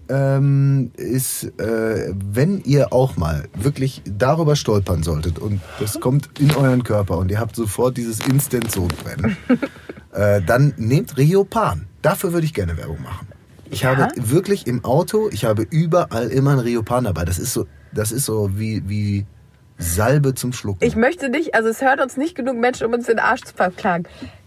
ähm, ist, äh, wenn ihr auch mal wirklich darüber stolpern solltet und das kommt in euren Körper und ihr habt sofort dieses Instant-Sodbrennen, äh, dann nehmt Riopan. Dafür würde ich gerne Werbung machen. Ich Ja? habe wirklich im Auto, ich habe überall immer ein Riopan dabei. Das ist so, das ist so wie, wie Salbe zum Schlucken. Ich möchte nicht, also es hört uns nicht genug Menschen, um uns den Arsch zu verklagen.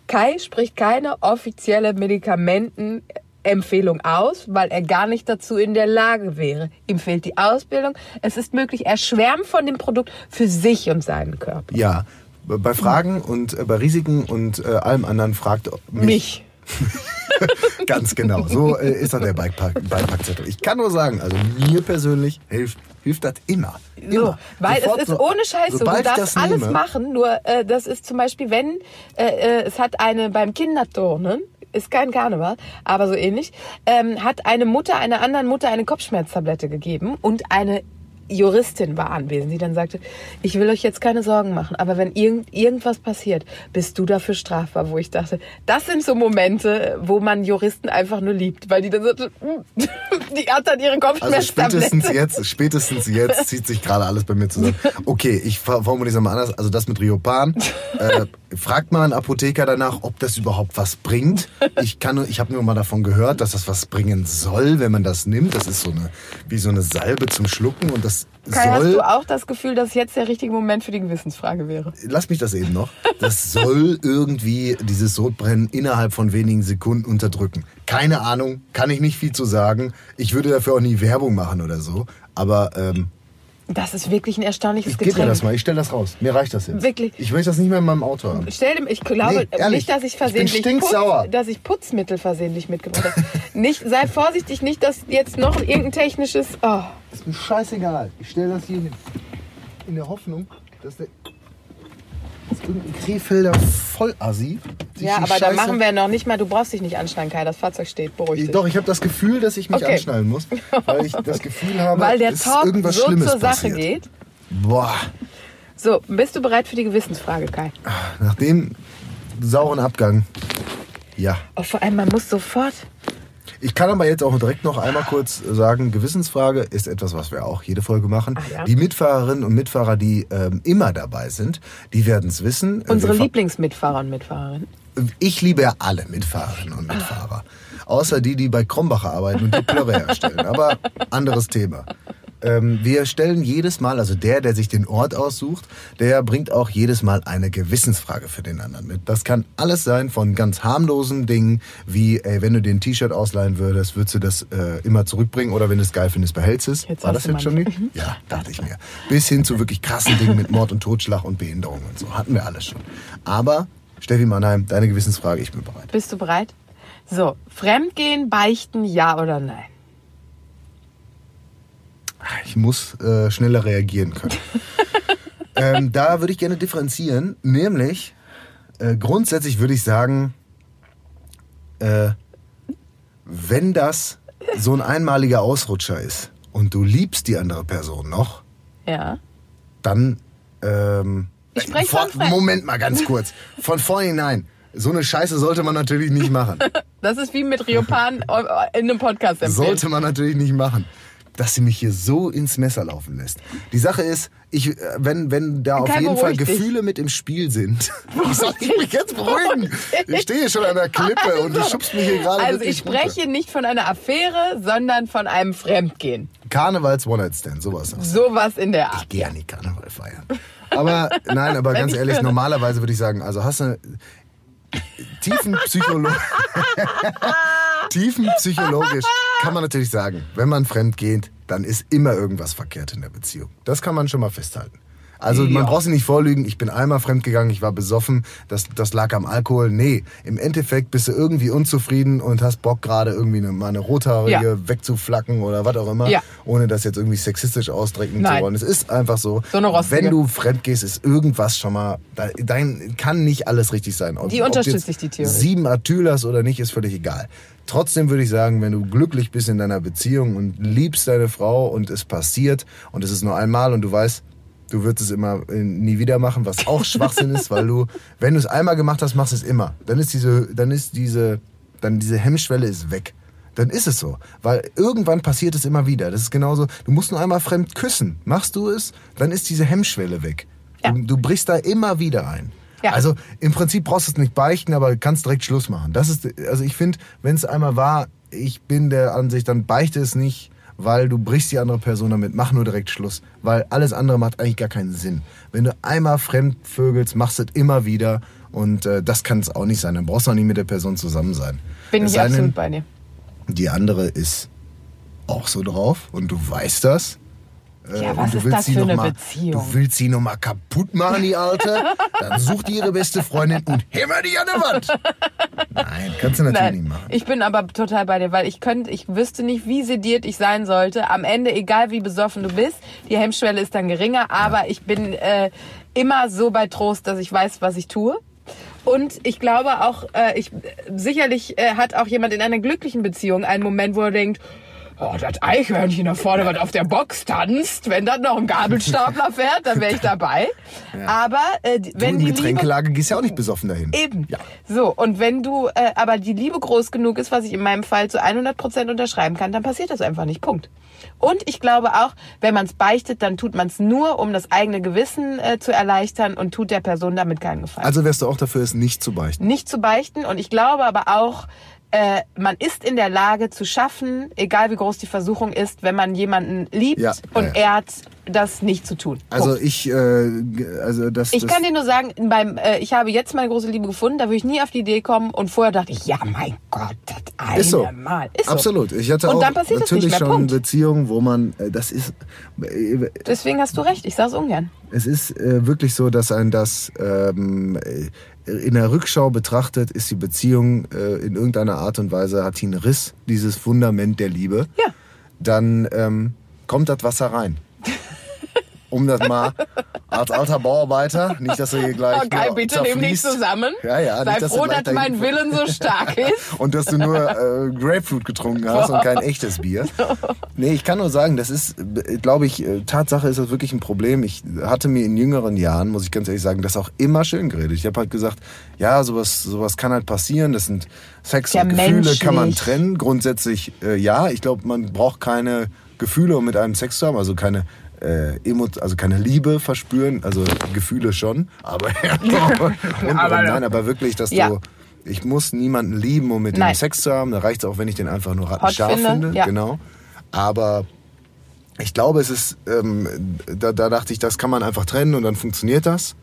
Kai spricht keine offizielle Medikamentenempfehlung aus, weil er gar nicht dazu in der Lage wäre. Ihm fehlt die Ausbildung. Es ist möglich, er schwärmt von dem Produkt für sich und seinen Körper. Ja, bei Fragen und äh, bei Risiken und äh, allem anderen fragt mich. Mich. Ganz genau. So äh, ist dann der Beipack, Beipackzettel. Ich kann nur sagen, also mir persönlich hilft, hilft das immer. So, immer. weil Sofort es ist so- ohne Scheiß so. Du darfst alles nehme, machen, nur äh, das ist zum Beispiel, wenn äh, äh, es hat eine beim Kinderturnen, ist kein Karneval, aber so ähnlich, ähm, hat eine Mutter einer anderen Mutter eine Kopfschmerztablette gegeben und eine Juristin war anwesend, die dann sagte, ich will euch jetzt keine Sorgen machen, aber wenn irgend, irgendwas passiert, bist du dafür strafbar, wo ich dachte, das sind so Momente, wo man Juristen einfach nur liebt, weil die dann so, die hat dann ihre Also Kopfschmerztablette. spätestens jetzt, spätestens jetzt zieht sich gerade alles bei mir zusammen. Okay, ich formuliere es mal anders. Also das mit Riopan, äh, Fragt mal einen Apotheker danach, ob das überhaupt was bringt. Ich kann ich habe nur mal davon gehört, dass das was bringen soll, wenn man das nimmt. Das ist so eine, wie so eine Salbe zum Schlucken und das Kai, hast soll. du auch das Gefühl, dass jetzt der richtige Moment für die Gewissensfrage wäre? Lass mich das eben noch. Das soll irgendwie dieses Sodbrennen innerhalb von wenigen Sekunden unterdrücken. Keine Ahnung, kann ich nicht viel zu sagen. Ich würde dafür auch nie Werbung machen oder so. Aber ähm, Das ist wirklich ein erstaunliches ich gebe Getränk. dir das mal, ich stelle das raus. Mir reicht das jetzt. Wirklich? Ich möchte das nicht mehr in meinem Auto haben. Stell dir, ich glaube Nee, ehrlich, nicht, dass ich ich bin versehentlich stinksauer. Putz, dass ich Putzmittel versehentlich mitgebracht habe. nicht, sei vorsichtig, nicht, dass jetzt noch irgendein technisches. Oh. Ist mir scheißegal. Ich stelle das hier hin. In der Hoffnung, dass der. Dass irgendein Krefelder Vollassi. Ja, aber da Scheiße- machen wir noch nicht mal. Du brauchst dich nicht anschneiden, Kai. Das Fahrzeug steht. Beruhig dich. Doch, ich habe das Gefühl, dass ich mich Okay. anschnallen muss, weil ich das Gefühl habe, Weil der ist Talk irgendwas so Schlimmes zur Sache passiert. geht. Boah, So, bist du bereit für die Gewissensfrage, Kai? nach dem sauren Abgang. Ja. Oh, vor allem, man muss sofort. Ich kann aber jetzt auch direkt noch einmal kurz sagen, Gewissensfrage ist etwas, was wir auch jede Folge machen. Ja? Die Mitfahrerinnen und Mitfahrer, die ähm, immer dabei sind, die werden es wissen. Äh, Unsere Lieblingsmitfahrer und Mitfahrerinnen. Ich liebe ja alle Mitfahrerinnen und Mitfahrer. Außer die, die bei Krombacher arbeiten und die Plörre herstellen. Aber anderes Thema. Ähm, wir stellen jedes Mal, also der, der sich den Ort aussucht, der bringt auch jedes Mal eine Gewissensfrage für den anderen mit. Das kann alles sein von ganz harmlosen Dingen, wie, ey, wenn du dir ein T-Shirt ausleihen würdest, würdest du das äh, immer zurückbringen oder wenn du es geil findest, behältst es. Jetzt War das jetzt schon nicht? Ja, dachte ich mir. Bis hin zu wirklich krassen Dingen mit Mord und Totschlag und Behinderung und so. Hatten wir alles schon. Aber, Steffi Mannheim, deine Gewissensfrage, ich bin bereit. Bist du bereit? So, Fremdgehen, Beichten, ja oder nein? Ich muss äh, schneller reagieren können. ähm, da würde ich gerne differenzieren, nämlich äh, grundsätzlich würde ich sagen, äh, wenn das so ein einmaliger Ausrutscher ist und du liebst die andere Person noch, Ja. dann ähm, Ich spreche von Fremd- Moment mal ganz kurz. Von vornherein. So eine Scheiße sollte man natürlich nicht machen. Das ist wie mit Riopan in einem Podcast empfehlen. Sollte man natürlich nicht machen. Dass sie mich hier so ins Messer laufen lässt. Die Sache ist, ich, äh, wenn, wenn da auf jeden Fall beruhig dich. Gefühle mit im Spiel sind. Wie soll ich mich jetzt beruhigen? Ich stehe hier schon an der Klippe und du schubst mich hier gerade Also ich spreche runter. nicht von einer Affäre, sondern von einem Fremdgehen. Karnevals One-Night-Stand, sowas. Sowas in der Art. Ich gehe ja nicht Karneval feiern. Aber nein, aber ganz ich ehrlich, würde. normalerweise würde ich sagen, also hast du tiefenpsycholo tiefenpsychologisch kann man natürlich sagen, wenn man fremd geht, dann ist immer irgendwas verkehrt in der Beziehung. Das kann man schon mal festhalten. Also man Ja. braucht sich nicht vorlügen, ich bin einmal fremdgegangen, ich war besoffen, das, das lag am Alkohol. Nee, im Endeffekt bist du irgendwie unzufrieden und hast Bock gerade irgendwie eine, mal eine rothaarige Ja. wegzuflacken oder was auch immer, Ja. ohne das jetzt irgendwie sexistisch ausdrücken zu wollen. Es ist einfach so, So wenn du fremd gehst, ist irgendwas schon mal, dein kann nicht alles richtig sein. Ob, Die ob unterstütze jetzt ich, die Theorie. Sieben Atylas oder nicht, ist völlig egal. Trotzdem würde ich sagen, wenn du glücklich bist in deiner Beziehung und liebst deine Frau und es passiert und es ist nur einmal und du weißt, du wirst es immer äh, nie wieder machen, was auch Schwachsinn ist, weil du, wenn du es einmal gemacht hast, machst du es immer. Dann ist diese, dann ist diese, dann diese Hemmschwelle ist weg. Dann ist es so. Weil irgendwann passiert es immer wieder. Das ist genauso, du musst nur einmal fremd küssen. Machst du es, dann ist diese Hemmschwelle weg. Ja. Du, du brichst da immer wieder ein. Ja. Also im Prinzip brauchst du es nicht beichten, aber kannst direkt Schluss machen. Das ist, also ich finde, wenn es einmal war, ich bin der Ansicht, dann beichte es nicht, weil du brichst die andere Person damit. Mach nur direkt Schluss, weil alles andere macht eigentlich gar keinen Sinn. Wenn du einmal fremd vögelst, machst du es immer wieder und äh, das kann es auch nicht sein. Dann brauchst du auch nicht mit der Person zusammen sein. Bin Es ich denn, absolut bei dir. Die andere ist auch so drauf und du weißt das. Äh, Ja, was du ist willst das sie für eine mal, Beziehung? Du willst sie noch mal kaputt machen, die Alte. Dann such dir ihre beste Freundin und hämmer die an der Wand. Nein, kannst du natürlich nicht Nein, machen. ich bin aber total bei dir, weil ich könnte, ich wüsste nicht, wie sediert ich sein sollte. Am Ende, egal wie besoffen du bist, die Hemmschwelle ist dann geringer, aber ich bin äh, immer so bei Trost, dass ich weiß, was ich tue. Und ich glaube auch, äh, ich sicherlich äh, hat auch jemand in einer glücklichen Beziehung einen Moment, wo er denkt, oh, das Eichhörnchen da vorne, was auf der Box tanzt, wenn das noch ein Gabelstapler fährt, dann wäre ich dabei. Aber äh, Du, wenn in die Liebe Getränkelage gehst ja auch nicht besoffen dahin. Eben. Ja. So, und wenn du äh, aber die Liebe groß genug ist, was ich in meinem Fall zu 100% unterschreiben kann, dann passiert das einfach nicht. Punkt. Und ich glaube auch, wenn man es beichtet, dann tut man es nur, um das eigene Gewissen äh, zu erleichtern und tut der Person damit keinen Gefallen. Also wärst du auch dafür, es nicht zu beichten. nicht zu beichten. Und ich glaube aber auch, äh, man ist in der Lage zu schaffen, egal wie groß die Versuchung ist, wenn man jemanden liebt Ja, und ja, ehrt, das nicht zu tun. Also Punkt. ich, äh, also das. Ich das, kann dir nur sagen, beim, äh, ich habe jetzt meine große Liebe gefunden, da würde ich nie auf die Idee kommen und vorher dachte ich, ja mein Gott, das eine Ist so. Mal. Ist so. Absolut. Ich hatte Und auch dann passiert es natürlich nicht mehr, schon Punkt. Beziehungen, wo man, äh, das ist, äh, Deswegen hast du recht, ich sage es ungern. es ist äh, wirklich so, dass ein das ähm, äh, in der Rückschau betrachtet, ist die Beziehung äh, in irgendeiner Art und Weise hat einen Riss, dieses Fundament der Liebe. Ja. Dann ähm, kommt das Wasser rein. Um das mal als alter Bauarbeiter, nicht, dass er hier gleich nur bitte nimm dich zerfließt. zusammen. Ja, ja, Sei nicht, dass froh, gleich dass mein Willen so stark ist. und dass du nur äh, Grapefruit getrunken hast und kein echtes Bier. Nee, ich kann nur sagen, das ist, glaube ich, äh, Tatsache ist das wirklich ein Problem. Ich hatte mir in jüngeren Jahren, muss ich ganz ehrlich sagen, das auch immer schön geredet. Ich habe halt gesagt, ja, sowas, sowas kann halt passieren. Das sind Sex Ja, und Gefühle menschlich. kann man trennen. Grundsätzlich äh, ja. Ich glaube, man braucht keine Gefühle, um mit einem Sex zu haben, also keine äh, Emo also keine Liebe verspüren, also Gefühle schon, aber, und, Aber- nein, aber wirklich, dass Ja. du ich muss niemanden lieben, um mit ihm Sex zu haben. Da reicht es auch, wenn ich den einfach nur rattenscharf finde, finde. ja. Genau. Aber ich glaube, es ist, ähm, da, da dachte ich, das kann man einfach trennen und dann funktioniert das.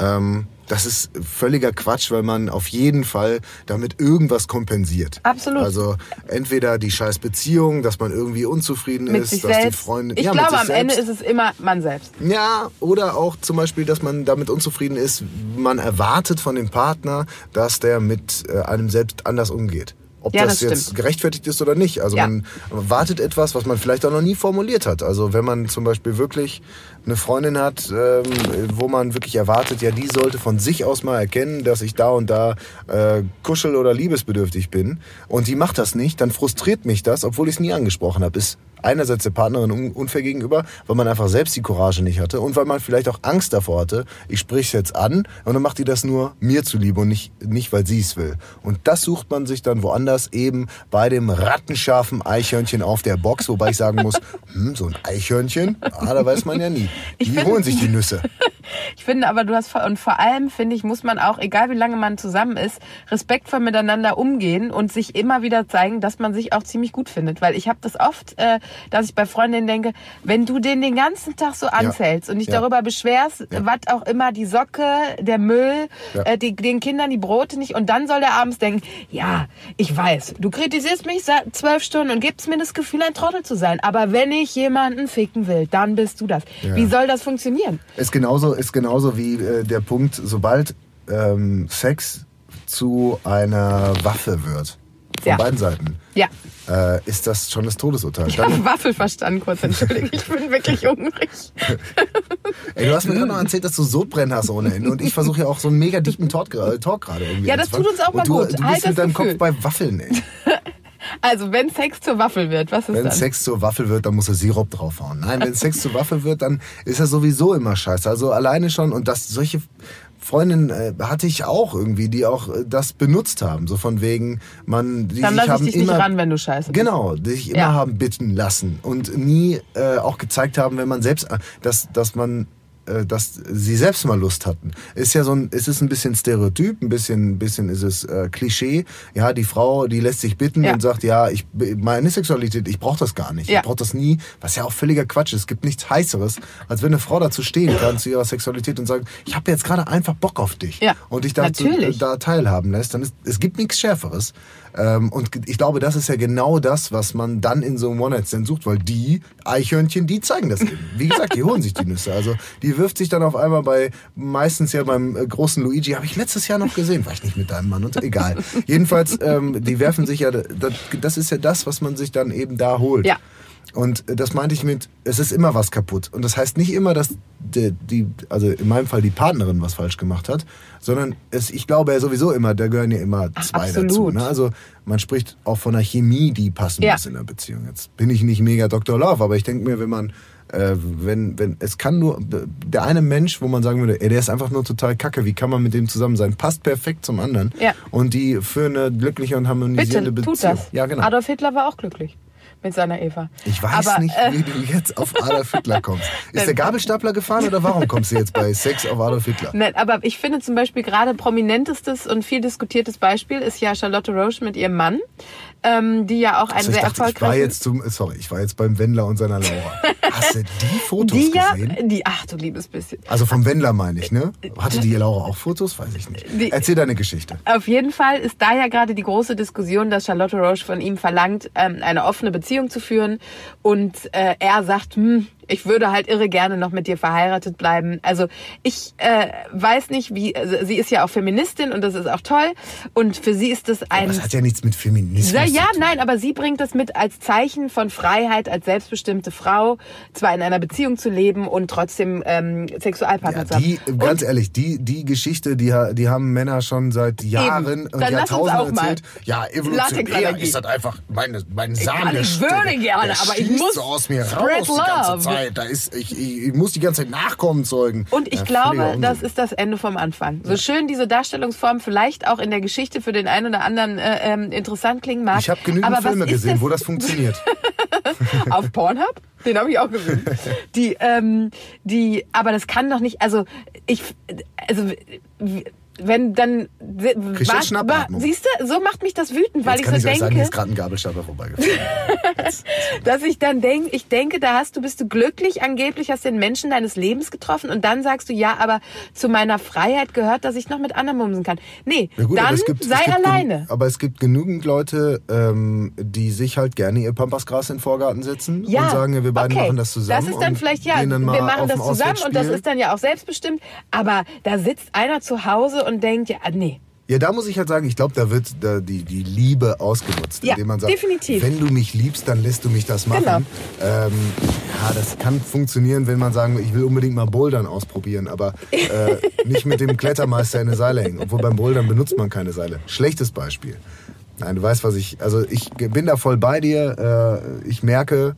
Ähm, das ist völliger Quatsch, weil man auf jeden Fall damit irgendwas kompensiert. Absolut. Also entweder die scheiß Beziehung, dass man irgendwie unzufrieden Mit ist, sich dass die selbst. Freundin. ich ja, mit glaube, am Ende selbst. ist es immer man selbst. Ja, oder auch zum Beispiel, dass man damit unzufrieden ist, man erwartet von dem Partner, dass der mit äh, einem selbst anders umgeht. Ob Ja, das, das jetzt gerechtfertigt ist oder nicht. Also Ja. man wartet etwas, was man vielleicht auch noch nie formuliert hat. Also wenn man zum Beispiel wirklich eine Freundin hat, ähm, wo man wirklich erwartet, ja, die sollte von sich aus mal erkennen, dass ich da und da äh, kuschel- oder liebesbedürftig bin und die macht das nicht, dann frustriert mich das, obwohl ich es nie angesprochen habe. Ist einerseits der Partnerin un unfair gegenüber, weil man einfach selbst die Courage nicht hatte und weil man vielleicht auch Angst davor hatte, ich spreche es jetzt an und dann macht die das nur mir zuliebe und nicht, nicht weil sie es will. Und das sucht man sich dann woanders eben bei dem rattenscharfen Eichhörnchen auf der Box, wobei ich sagen muss, hm, so ein Eichhörnchen, ah, da weiß man ja nie. Die holen sich die Nüsse. Ich finde aber, du hast, vor- und vor allem finde ich, muss man auch, egal wie lange man zusammen ist, respektvoll miteinander umgehen und sich immer wieder zeigen, dass man sich auch ziemlich gut findet. Weil ich habe das oft, äh, dass ich bei Freundinnen denke, wenn du den den ganzen Tag so anzählst und dich Ja. darüber beschwerst, was auch immer, die Socke, der Müll, Ja. äh, die, den Kindern die Brote nicht und dann soll der abends denken, ja, ich weiß, du kritisierst mich seit zwölf Stunden und gibst mir das Gefühl, ein Trottel zu sein. Aber wenn ich jemanden ficken will, dann bist du das. Ja. Wie soll das funktionieren? Ist genauso, ist genauso wie äh, der Punkt, sobald ähm, Sex zu einer Waffe wird, von Ja. beiden Seiten, Ja. äh, ist das schon das Todesurteil. Ich habe Waffel verstanden, kurz entschuldige. Ich bin wirklich hungrig. ey, du hast mir gerade noch erzählt, dass du Sodbrennen hast ohne Ende und ich versuche ja auch so einen mega dicken Talk, gerade irgendwie Ja, das tut uns auch mal du, gut. Du bist Halt mit deinem. Kopf bei Waffeln, ey. Also, wenn Sex zur Waffel wird, was ist Wenn dann? Sex zur Waffel wird, dann muss er Sirup draufhauen. Nein, wenn Sex zur Waffel wird, dann ist er sowieso immer scheiße. Also alleine schon, und das solche Freundinnen äh, hatte ich auch irgendwie, die auch äh, das benutzt haben. So von wegen, man, die Dann sich haben ich dich immer nicht ran, wenn du scheiße bist. Genau, die sich immer Ja. haben bitten lassen und nie äh, auch gezeigt haben, wenn man selbst, äh, dass, dass man dass sie selbst mal Lust hatten. Ist ja so ein, es ist ein bisschen Stereotyp, ein bisschen, ein bisschen ist es äh, Klischee. Ja, die Frau, die lässt sich bitten Ja. und sagt, ja, ich meine Sexualität, ich brauche das gar nicht. Ja. Ich brauche das nie, was ja auch völliger Quatsch ist. Es gibt nichts heißeres, als wenn eine Frau dazu stehen kann zu ihrer Sexualität und sagt, ich habe jetzt gerade einfach Bock auf dich Ja, und dich dazu natürlich. da teilhaben lässt, dann ist es gibt nichts Schärferes. Ähm, und ich glaube, das ist ja genau das, was man dann in so einem One-Night-Stand sucht, weil die Eichhörnchen, die zeigen das eben. Wie gesagt, die holen sich die Nüsse. Also die wirft sich dann auf einmal bei, meistens ja beim äh, großen Luigi, habe ich letztes Jahr noch gesehen, war ich nicht mit deinem Mann und egal. Jedenfalls, ähm, die werfen sich ja, das, das ist ja das, was man sich dann eben da holt. Ja. Und äh, das meinte ich mit, es ist immer was kaputt. Und das heißt nicht immer, dass die, die also in meinem Fall die Partnerin was falsch gemacht hat, sondern es, ich glaube ja sowieso immer, da gehören ja immer zwei absolut. dazu. Ne? Also man spricht auch von einer Chemie, die passen Ja. muss in einer Beziehung. Jetzt bin ich nicht mega Dr. Love, aber ich denke mir, wenn man äh, wenn, wenn, es kann nur, der eine Mensch, wo man sagen würde, ey, der ist einfach nur total kacke, wie kann man mit dem zusammen sein? Passt perfekt zum anderen. Ja. Und die für eine glückliche und harmonisierende Bitte, Beziehung. tut das. Ja, genau. Adolf Hitler war auch glücklich mit seiner Eva. Ich weiß Aber, nicht, äh, wie du jetzt auf Adolf Hitler kommst. Ist der Gabelstapler gefahren oder warum kommst du jetzt bei Sex auf Adolf Hitler? Nein, aber ich finde zum Beispiel gerade prominentestes und viel diskutiertes Beispiel ist ja Charlotte Roche mit ihrem Mann, ähm, die ja auch ein Also ich sehr dachte, ich war jetzt zum, sorry, ich war jetzt beim Wendler und seiner Laura. Hast du die Fotos die ja, gesehen? die, ach du liebes bisschen. Also vom Wendler meine ich, ne? Hatte die Laura auch Fotos? Weiß ich nicht. Die- Erzähl deine Geschichte. Auf jeden Fall ist da ja gerade die große Diskussion, dass Charlotte Roche von ihm verlangt, ähm, eine offene Beziehung zu führen. Und äh, er sagt, hm, ich würde halt irre gerne noch mit dir verheiratet bleiben. Also ich äh, weiß nicht, wie, also sie ist ja auch Feministin und das ist auch toll. Und für sie ist das ein... Das hat ja nichts mit Feminismus Ja, ja, zu tun. nein, aber sie bringt das mit als Zeichen von Freiheit, als selbstbestimmte Frau, zwar in einer Beziehung zu leben und trotzdem ähm, Sexualpartner Ja, zu haben. die, ganz ehrlich, die, die Geschichte, die, die haben Männer schon seit Jahren und Dann lass uns Jahrtausenden erzählt. Ja, evolutionär ist das einfach mein, mein Samen. ich st- würde gerne, aber ich muss so aus mir raus die ganze love. Zeit. Da ist, ich, ich, muss die ganze Zeit Nachkommen zeugen. Und ich Ja, glaube, das ist das Ende vom Anfang. So schön diese Darstellungsform vielleicht auch in der Geschichte für den einen oder anderen äh, ähm, interessant klingen mag. Ich habe genügend Filme gesehen, denn wo das funktioniert. auf Pornhub? Den habe ich auch gesehen. Die, ähm, die, aber das kann doch nicht, also ich, also wenn dann, was, Schnappatmung? siehst du, so macht mich das wütend, weil Jetzt ich so sagen, denke, hier ist gerade ein Gabelstapler vorbeigefahren. dass ich dann denke, ich denke, da hast du, bist du glücklich, angeblich hast den Menschen deines Lebens getroffen und dann sagst du, ja, aber zu meiner Freiheit gehört, dass ich noch mit anderen mumsen kann. Nee, gut, dann gibt, sei alleine. Aber es gibt genügend Leute, ähm, die sich halt gerne ihr Pampasgras in den Vorgarten setzen Ja, und sagen, wir beiden okay. machen das zusammen. Das ist dann vielleicht, ja, wir machen das zusammen und das ist dann ja auch selbstbestimmt. Aber da sitzt einer zu Hause und denkt, ja, nee. Ja, da muss ich halt sagen, ich glaube, da wird da die, die Liebe ausgenutzt, Ja, indem man sagt, definitiv. wenn du mich liebst, dann lässt du mich das machen. Genau. Ähm, ja, das kann funktionieren, wenn man sagen, ich will unbedingt mal Bouldern ausprobieren, aber äh, nicht mit dem Klettermeister in eine Seile hängen. Obwohl beim Bouldern benutzt man keine Seile. Schlechtes Beispiel. Nein, du weißt, was ich. Also ich bin da voll bei dir. Äh, ich merke,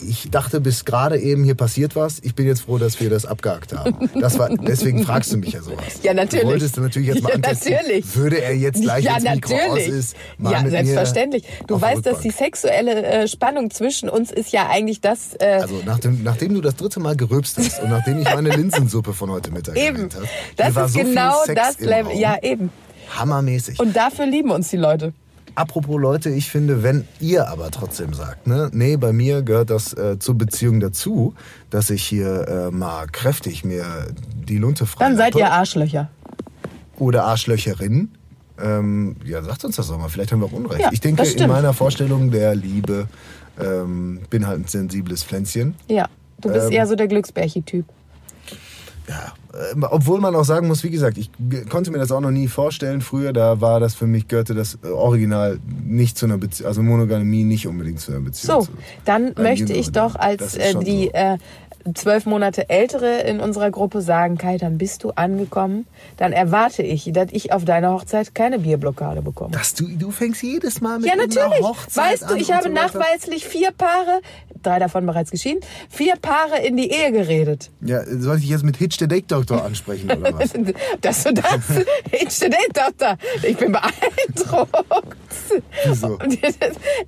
ich dachte bis gerade eben, hier passiert was. Ich bin jetzt froh, dass wir das abgehakt haben. Das war, deswegen fragst du mich ja sowas. Ja, natürlich. Du wolltest du natürlich jetzt mal Ja, natürlich. würde er jetzt gleich ja, ins Mikro natürlich. aus ist, mal ja, selbstverständlich. Du weißt, dass die sexuelle äh, Spannung zwischen uns ist ja eigentlich das. Äh, Also nachdem, nachdem du das dritte Mal gerülpst hast und nachdem ich meine Linsensuppe von heute Mittag eben. habe, Das ist so viel genau Sex das Level. Ja, eben. Hammermäßig. Und dafür lieben uns die Leute. Apropos Leute, ich finde, wenn ihr aber trotzdem sagt, ne, nee, bei mir gehört das äh, zur Beziehung dazu, dass ich hier äh, mal kräftig mir die Lunte frei Dann seid ihr Arschlöcher. oder Arschlöcherin, ähm, ja, sagt uns das doch mal. Vielleicht haben wir auch Unrecht. Ja, ich denke, in meiner Vorstellung der Liebe ähm, bin halt ein sensibles Pflänzchen. Ja. Du bist Ähm, eher so der Glücksbärchi-Typ. Ja, obwohl man auch sagen muss, wie gesagt, ich konnte mir das auch noch nie vorstellen. Früher, da war das für mich, gehörte das äh, Original nicht zu einer Beziehung, also Monogamie nicht unbedingt zu einer Beziehung. So, zu. dann möchte ich doch als äh, die so. äh, zwölf Monate ältere in unserer Gruppe sagen, Kai, dann bist du angekommen. Dann erwarte ich, dass ich auf deiner Hochzeit keine Bierblockade bekomme. Dass du, du fängst jedes Mal mit Ja, einer natürlich. Hochzeit Weißt du, ich habe so nachweislich vier Paare, drei davon bereits geschieden, vier Paare in die Ehe geredet. Ja, soll ich jetzt mit Hitch the Date Doctor ansprechen oder was? Dass du das, ich Student, Doktor, ich bin beeindruckt. Wieso?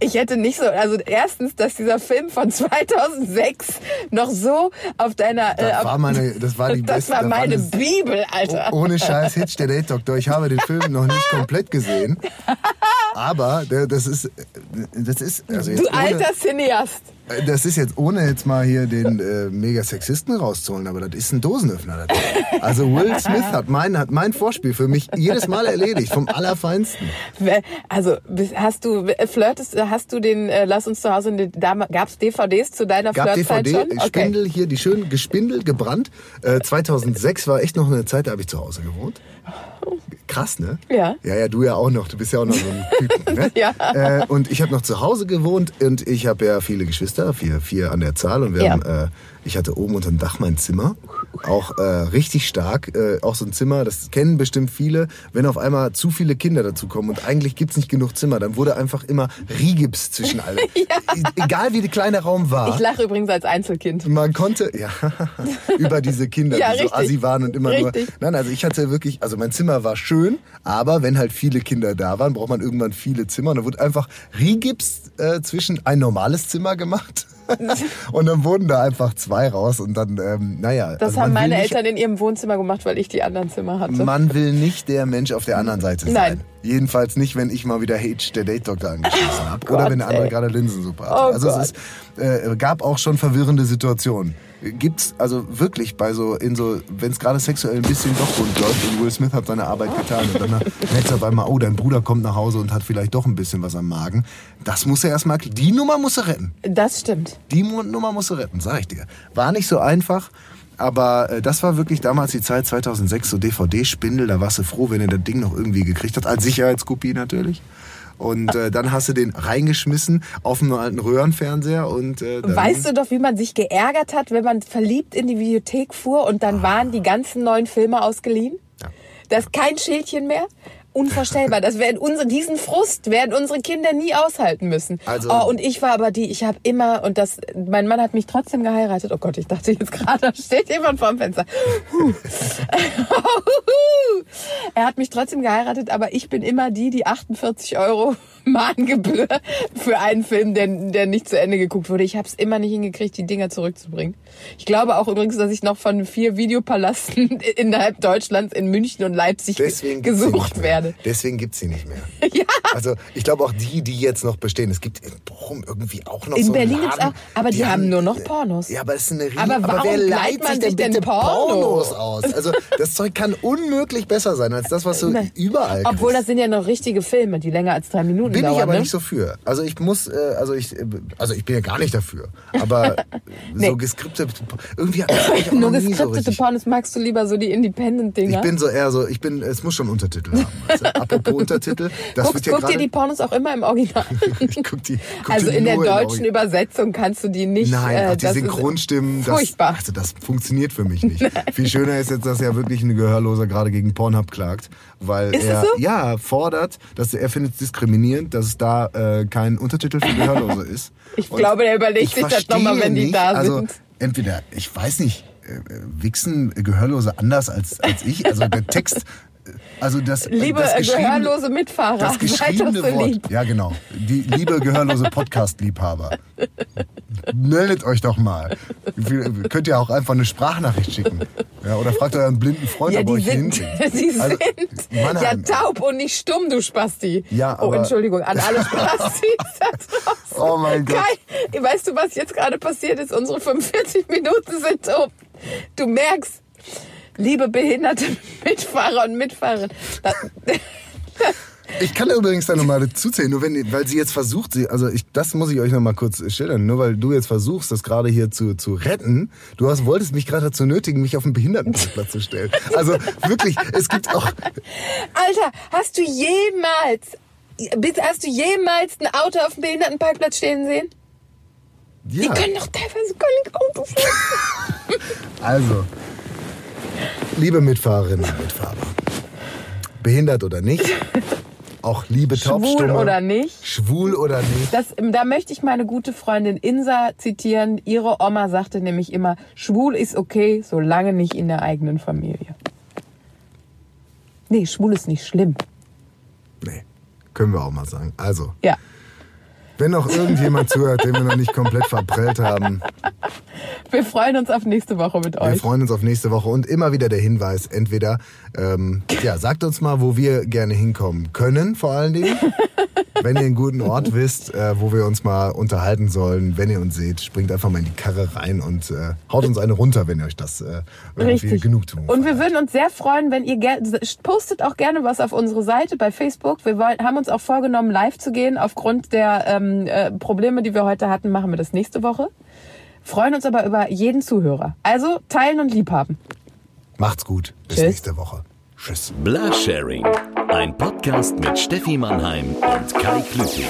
Ich hätte nicht so, also erstens, dass dieser Film von 2006 noch so auf deiner, Das äh, auf, war meine, das war die das beste. war meine das- Bibel, Alter. Oh, ohne Scheiß, Hitch der Date Doctor. Ich habe den Film noch nicht komplett gesehen. Aber das ist, das ist, also du ohne, alter Cineast. Das ist jetzt ohne jetzt mal hier den äh, mega Sexisten rauszuholen, aber das ist ein Dosenöffner. Also Will Smith hat mein, hat mein Vorspiel für mich jedes Mal erledigt, vom Allerfeinsten. Also hast du flirtest, hast du den äh, Lass uns zu Hause in die- da gab's DVDs zu deiner Gab Flirtzeit DVD, schon? Okay. Spindel hier, die schön gespindelt, gebrannt. Äh, 2006 war echt noch eine Zeit, da habe ich zu Hause gewohnt. Krass, ne? Ja. Ja, ja, du ja auch noch. Du bist ja auch noch so ein Typ. Ne? Ja. Äh, und ich habe noch zu Hause gewohnt und ich habe ja viele Geschwister, vier, vier an der Zahl. Und wir Ja. haben, äh, ich hatte oben unter dem Dach mein Zimmer. Auch äh, richtig stark. Äh, auch so ein Zimmer, das kennen bestimmt viele. Wenn auf einmal zu viele Kinder dazukommen und eigentlich gibt's nicht genug Zimmer, dann wurde einfach immer Rigips zwischen alle. E- Egal wie der kleine Raum war. Ich lache übrigens als Einzelkind. Man konnte, ja, über diese Kinder, Ja, die so richtig. assi waren und immer Richtig. nur. Nein, also ich hatte wirklich, also mein Zimmer war schön, aber wenn halt viele Kinder da waren, braucht man irgendwann viele Zimmer. Und da wurde einfach Rigips äh, zwischen ein normales Zimmer gemacht. und dann wurden da einfach zwei raus und dann, ähm, naja. Das also haben meine nicht, Eltern in ihrem Wohnzimmer gemacht, weil ich die anderen Zimmer hatte. Man will nicht der Mensch auf der anderen Seite sein. Nein. Jedenfalls nicht, wenn ich mal wieder H, der Date-Doktor, angeschlossen habe. Gott, Oder wenn der andere ey. gerade Linsensuppe hat. Oh also Gott. es ist, äh, gab auch schon verwirrende Situationen. Gibt's also wirklich bei so, in so, wenn es gerade sexuell ein bisschen doch rund läuft und Will Smith hat seine Arbeit getan und dann merkst du auf einmal, oh, dein Bruder kommt nach Hause und hat vielleicht doch ein bisschen was am Magen. Das muss er erstmal, die Nummer muss er retten. Das stimmt. Die Nummer musst du retten, sag ich dir. War nicht so einfach, aber äh, das war wirklich damals die Zeit 2006, so DVD-Spindel, da warst du froh, wenn du das Ding noch irgendwie gekriegt hast, als Sicherheitskopie natürlich. Und äh, dann hast du den reingeschmissen auf einen alten Röhrenfernseher und äh, dann, Weißt du doch, wie man sich geärgert hat, wenn man verliebt in die Videothek fuhr und dann waren die ganzen neuen Filme ausgeliehen? Ja. Da ist kein Schildchen mehr. Unvorstellbar. Das werden unsere, diesen Frust werden unsere Kinder nie aushalten müssen. Also- oh, und ich war aber die, ich habe immer, und das, mein Mann hat mich trotzdem geheiratet. Oh Gott, ich dachte jetzt gerade, da steht jemand vorm Fenster. Er hat mich trotzdem geheiratet, aber ich bin immer die, die 48 Euro Mahngebühr für einen Film, der, der nicht zu Ende geguckt wurde. Ich habe es immer nicht hingekriegt, die Dinger zurückzubringen. Ich glaube auch übrigens, dass ich noch von vier Videopalasten innerhalb Deutschlands in München und Leipzig deswegen gesucht nicht werde. Deswegen gibt's sie nicht mehr. Ja. Also ich glaube auch die, die jetzt noch bestehen. Es gibt in Bochum irgendwie auch noch In so einen Berlin gibt's Laden, auch, aber die haben nur noch Pornos. Ja, aber es ist eine Rie- Aber warum wer leiht sich denn denn bitte Porno? Pornos aus? Also das Zeug kann unmöglich besser sein als das, was du Nein. überall Obwohl kriegst. das sind ja noch richtige Filme, die länger als drei Minuten bin dauern. ich aber ne? nicht so für. Also ich muss, äh, also ich, äh, also ich bin ja gar nicht dafür. Aber Nee. so geskriptet, irgendwie mich auch Nur so geskriptete richtig. Pornos magst du lieber so die Independent-Dinger. Ich bin so eher so, ich bin, es muss schon Untertitel haben. Du? Apropos Untertitel, das Guck, guck dir die Pornos auch immer im Original. ich guck die, guck also in der deutschen Origi- Übersetzung kannst du die nicht. Nein, äh, die Synchronstimmen, das, Furchtbar. also das funktioniert für mich nicht. Viel schöner ist jetzt, dass ja wirklich ein Gehörloser gerade gegen Pornhub klagt, weil Ist er so? ja fordert, dass er findet es diskriminierend, dass es da äh, kein Untertitel für Gehörlose ist. Ich Und glaube, der überlegt ich sich das nochmal, wenn die nicht, da also, sind. Entweder, ich weiß nicht, äh, wichsen Gehörlose anders als, als ich, also der Text, äh, also das, Liebe das gehörlose Mitfahrer, das geschriebene so Wort. lieb. Ja, genau. Die liebe gehörlose Podcast-Liebhaber. Meldet euch doch mal. Ihr Könnt ihr auch einfach eine Sprachnachricht schicken. Ja, oder fragt euren blinden Freund, Ja, ob euch sind, hinkriegt. die sind Also, ja Mannheim. taub und nicht stumm, du Spasti. Ja, oh, Entschuldigung, an alle Spastis da draußen. Oh mein Gott. Kai, weißt du, was jetzt gerade passiert ist? Unsere 45 Minuten sind um. Du merkst, liebe behinderte Mitfahrer und Mitfahrerinnen, da- Ich kann übrigens da nochmal dazuzählen, nur wenn, weil sie jetzt versucht, sie, also ich, das muss ich euch nochmal kurz schildern, nur weil du jetzt versuchst, das gerade hier zu, zu retten, du hast, wolltest mich gerade dazu nötigen, mich auf den Behindertenparkplatz zu stellen. Also wirklich, es gibt auch, Alter, hast du jemals, hast du jemals ein Auto auf dem Behindertenparkplatz stehen sehen? Die ja, können doch teilweise gar nicht Auto fahren. also, liebe Mitfahrerinnen und Mitfahrer, behindert oder nicht, auch liebe Schwul Taubstumme, oder nicht. schwul oder nicht, Das, da möchte ich meine gute Freundin Insa zitieren. Ihre Oma sagte nämlich immer, schwul ist okay, solange nicht in der eigenen Familie. Nee, schwul ist nicht schlimm. nee, können wir auch mal sagen. Also, Ja. Wenn noch irgendjemand zuhört, den wir noch nicht komplett verprellt haben, Wir freuen uns auf nächste Woche mit Wir euch. freuen uns auf nächste Woche und immer wieder der Hinweis, entweder ähm, ja, sagt uns mal, wo wir gerne hinkommen können, vor allen Dingen. wenn ihr einen guten Ort wisst, äh, wo wir uns mal unterhalten sollen, wenn ihr uns seht, springt einfach mal in die Karre rein und äh, haut uns eine runter, wenn ihr euch das äh, irgendwie Richtig. Genugtuung Und wir würden uns sehr freuen, wenn ihr postet auch gerne was auf unsere Seite bei Facebook. Wir wollen, haben uns auch vorgenommen, live zu gehen. Aufgrund der ähm, äh, Probleme, die wir heute hatten, machen wir das nächste Woche. Freuen uns aber über jeden Zuhörer. Also teilen und liebhaben. Macht's gut. Bis Tschüss. nächste Woche. Tschüss. Blasharing, ein Podcast mit Steffi Mannheim und Kai Klüting.